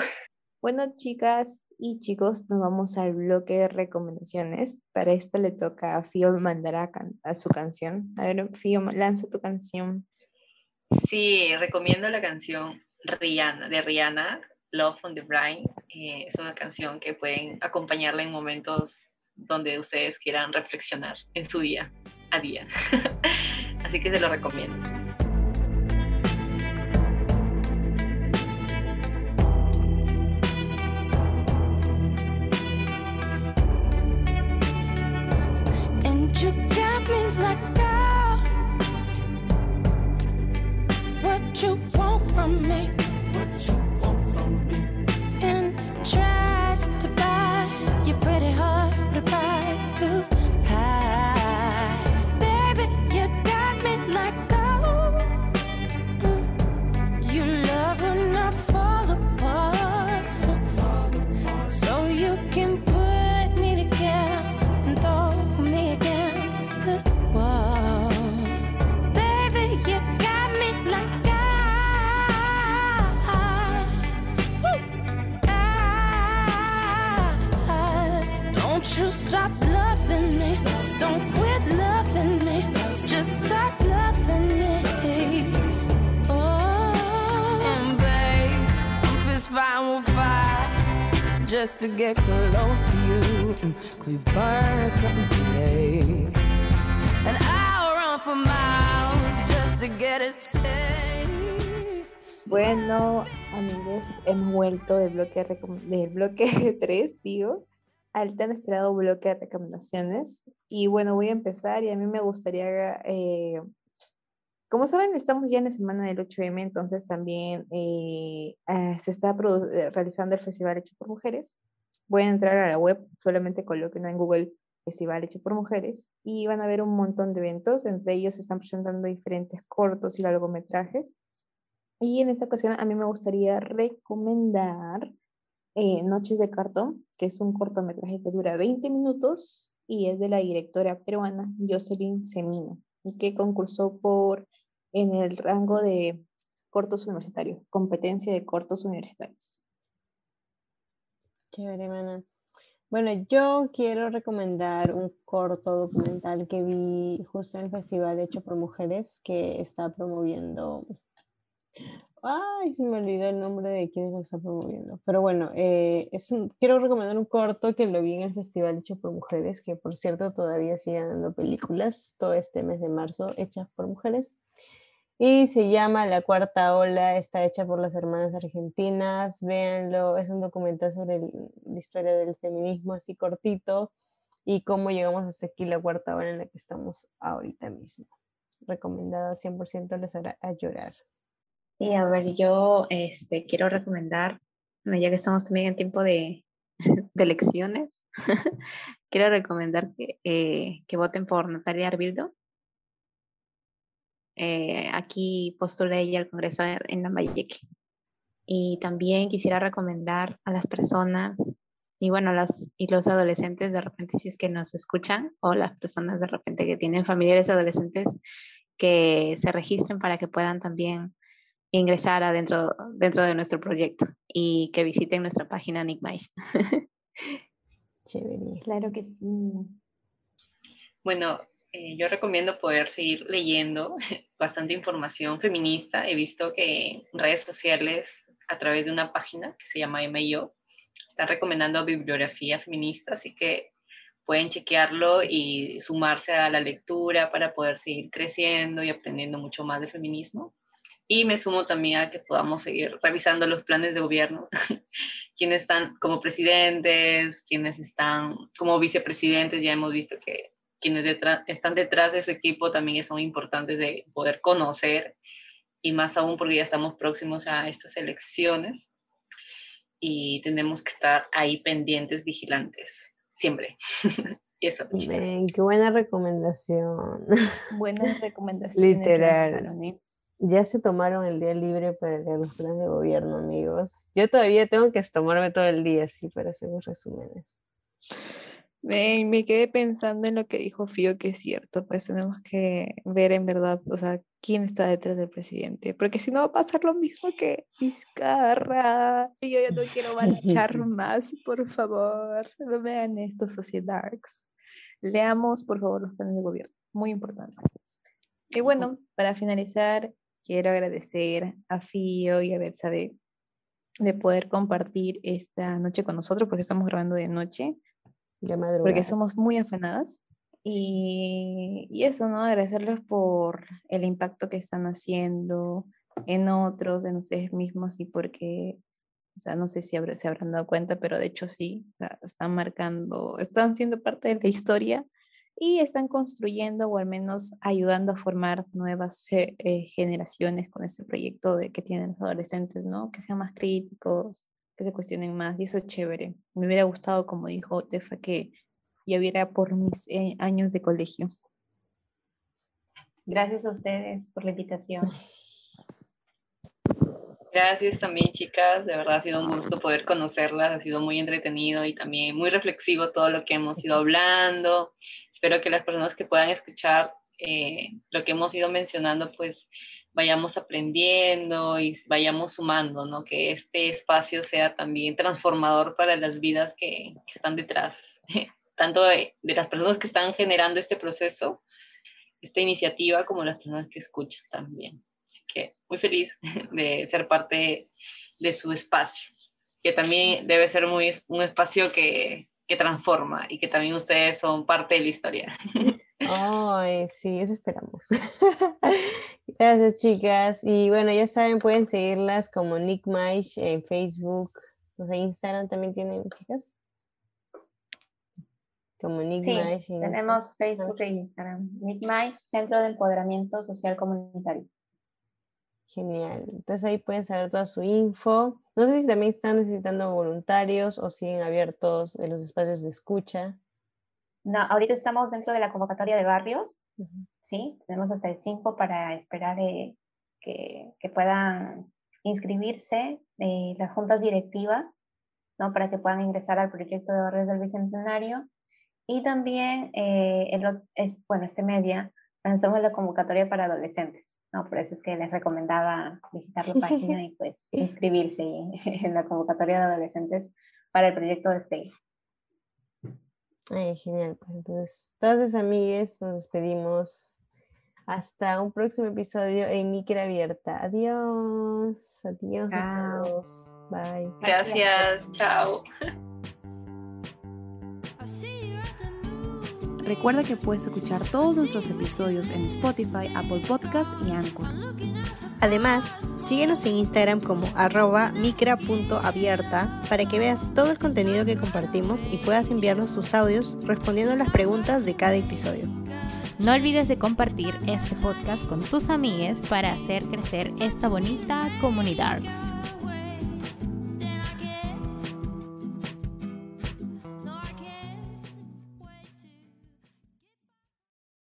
Bueno, chicas y chicos, nos vamos al bloque de recomendaciones. Para esto le toca a Fio mandar a, su canción. A ver, Fio, lanza tu canción. Sí, recomiendo la canción Rihanna, de Rihanna, Love on the Brain. Eh, es una canción que pueden acompañarla en momentos donde ustedes quieran reflexionar en su día a día. (laughs) Así que se lo recomiendo. Del bloque, del bloque (laughs) 3, digo, al tan esperado bloque de recomendaciones. Y bueno, voy a empezar y a mí me gustaría, eh, como saben, estamos ya en la semana del 8M, entonces también eh, eh, se está realizando el Festival Hecho por Mujeres. Voy a entrar a la web, solamente coloquen en Google Festival Hecho por Mujeres y van a ver un montón de eventos, entre ellos se están presentando diferentes cortos y largometrajes y en esta ocasión a mí me gustaría recomendar eh, Noches de Cartón, que es un cortometraje que dura 20 minutos y es de la directora peruana Jocelyn Semino y que concursó por en el rango de cortos universitarios, competencia de cortos universitarios. Chévere, mana. Bueno, yo quiero recomendar un corto documental que vi justo en el festival hecho por mujeres que está promoviendo Ay, se me olvidó el nombre de quién lo está promoviendo. Pero bueno, eh, es quiero recomendar un corto que lo vi en el festival hecho por mujeres, que por cierto todavía siguen dando películas todo este mes de marzo hechas por mujeres. Y se llama La Cuarta Ola, está hecha por las hermanas argentinas. Véanlo, es un documental sobre la historia del feminismo así cortito y cómo llegamos hasta aquí la cuarta ola en la que estamos ahorita mismo. Recomendada 100% les hará a llorar. Sí, a ver, yo este, quiero recomendar, ya que estamos también en tiempo de, (laughs) de elecciones, (laughs) quiero recomendar que, eh, que, voten por Natalia Arbildo. Eh, aquí postulé ella al Congreso en Lambayeque. Y también quisiera recomendar a las personas y bueno, las y los adolescentes de repente si es que nos escuchan o las personas de repente que tienen familiares adolescentes que se registren para que puedan también ingresar adentro, dentro de nuestro proyecto y que visiten nuestra página Nickmay. (laughs) Chévere. Claro que sí. Bueno, eh, yo recomiendo poder seguir leyendo (laughs) bastante información feminista. He visto que en redes sociales, a través de una página que se llama MIO, están recomendando bibliografía feminista, así que pueden chequearlo y sumarse a la lectura para poder seguir creciendo y aprendiendo mucho más de feminismo. Y me sumo también a que podamos seguir revisando los planes de gobierno, (laughs) quienes están como presidentes, quienes están como vicepresidentes, ya hemos visto que quienes están detrás de su equipo también son importantes de poder conocer y más aún porque ya estamos próximos a estas elecciones y tenemos que estar ahí pendientes, vigilantes, siempre. (laughs) Eso, qué buena recomendación. Buenas (laughs) recomendaciones. Literal. Ya se tomaron el día libre para leer los planes de gobierno, amigos. Yo todavía tengo que tomarme todo el día, así, para hacer los resúmenes. Me, me quedé pensando en lo que dijo Fío, que es cierto, pues tenemos que ver en verdad, o sea, quién está detrás del presidente, porque si no va a pasar lo mismo que Vizcarra, y yo ya no quiero marchar (laughs) más, por favor, no vean esto, sociedades. Leamos, por favor, los planes de gobierno, muy importante. Y bueno, para finalizar, quiero agradecer a Fío y a Betsabe de poder compartir esta noche con nosotros, porque estamos grabando de noche, de porque somos muy afanadas. Y, y, eso, ¿no? Agradecerles por el impacto que están haciendo en otros, en ustedes mismos, y porque, o sea, no sé si se habrán dado cuenta, pero de hecho sí, están marcando, están siendo parte de la historia y están construyendo o al menos ayudando a formar nuevas eh, generaciones con este proyecto de que tienen los adolescentes, ¿no? Que sean más críticos, que se cuestionen más y eso es chévere. Me hubiera gustado, como dijo Tefa, que ya hubiera por mis eh, años de colegio. Gracias a ustedes por la invitación. (laughs) Gracias también, chicas. De verdad ha sido un gusto poder conocerlas. Ha sido muy entretenido y también muy reflexivo todo lo que hemos ido hablando. Espero que las personas que puedan escuchar eh, lo que hemos ido mencionando, pues vayamos aprendiendo y vayamos sumando, ¿no? Que este espacio sea también transformador para las vidas que, están detrás, (laughs) tanto de, de las personas que están generando este proceso, esta iniciativa, como las personas que escuchan también. Así que muy feliz (laughs) de ser parte de su espacio, que también debe ser muy, un espacio que, que transforma y que también ustedes son parte de la historia. (laughs) Ay, sí, eso esperamos. (laughs) Gracias, chicas. Y bueno, ya saben, pueden seguirlas como Nick Maish en Facebook. O sea, Instagram también tienen, chicas. Como Nick Sí, Maish en tenemos Facebook e Instagram. Nick Mais, Centro de Empoderamiento Social Comunitario. Genial. Entonces ahí pueden saber toda su info. No sé si también están necesitando voluntarios o siguen abiertos en los espacios de escucha. No, ahorita estamos dentro de la convocatoria de barrios, Ujú. ¿sí? Tenemos hasta el 5 para esperar eh, que, que puedan inscribirse eh, las juntas directivas, ¿no? Para que puedan ingresar al proyecto de barrios del Bicentenario. Y también, eh, el es, bueno, este media, lanzamos la convocatoria para adolescentes, ¿no? Por eso es que les recomendaba visitar la (laughs) página y pues inscribirse en, (laughs) en la convocatoria de adolescentes para el proyecto de Stay. Ay, genial. Pues entonces, entonces, amigues, nos despedimos. Hasta un próximo episodio en Micra Abierta. Adiós. Adiós. Chao. Bye. Gracias, chao. (laughs) Recuerda que puedes escuchar todos nuestros episodios en Spotify, Apple Podcast y Anchor. Además, síguenos en Instagram como arroba micra.abierta para que veas todo el contenido que compartimos y puedas enviarnos tus audios respondiendo a las preguntas de cada episodio. No olvides de compartir este podcast con tus amigues para hacer crecer esta bonita comunidad.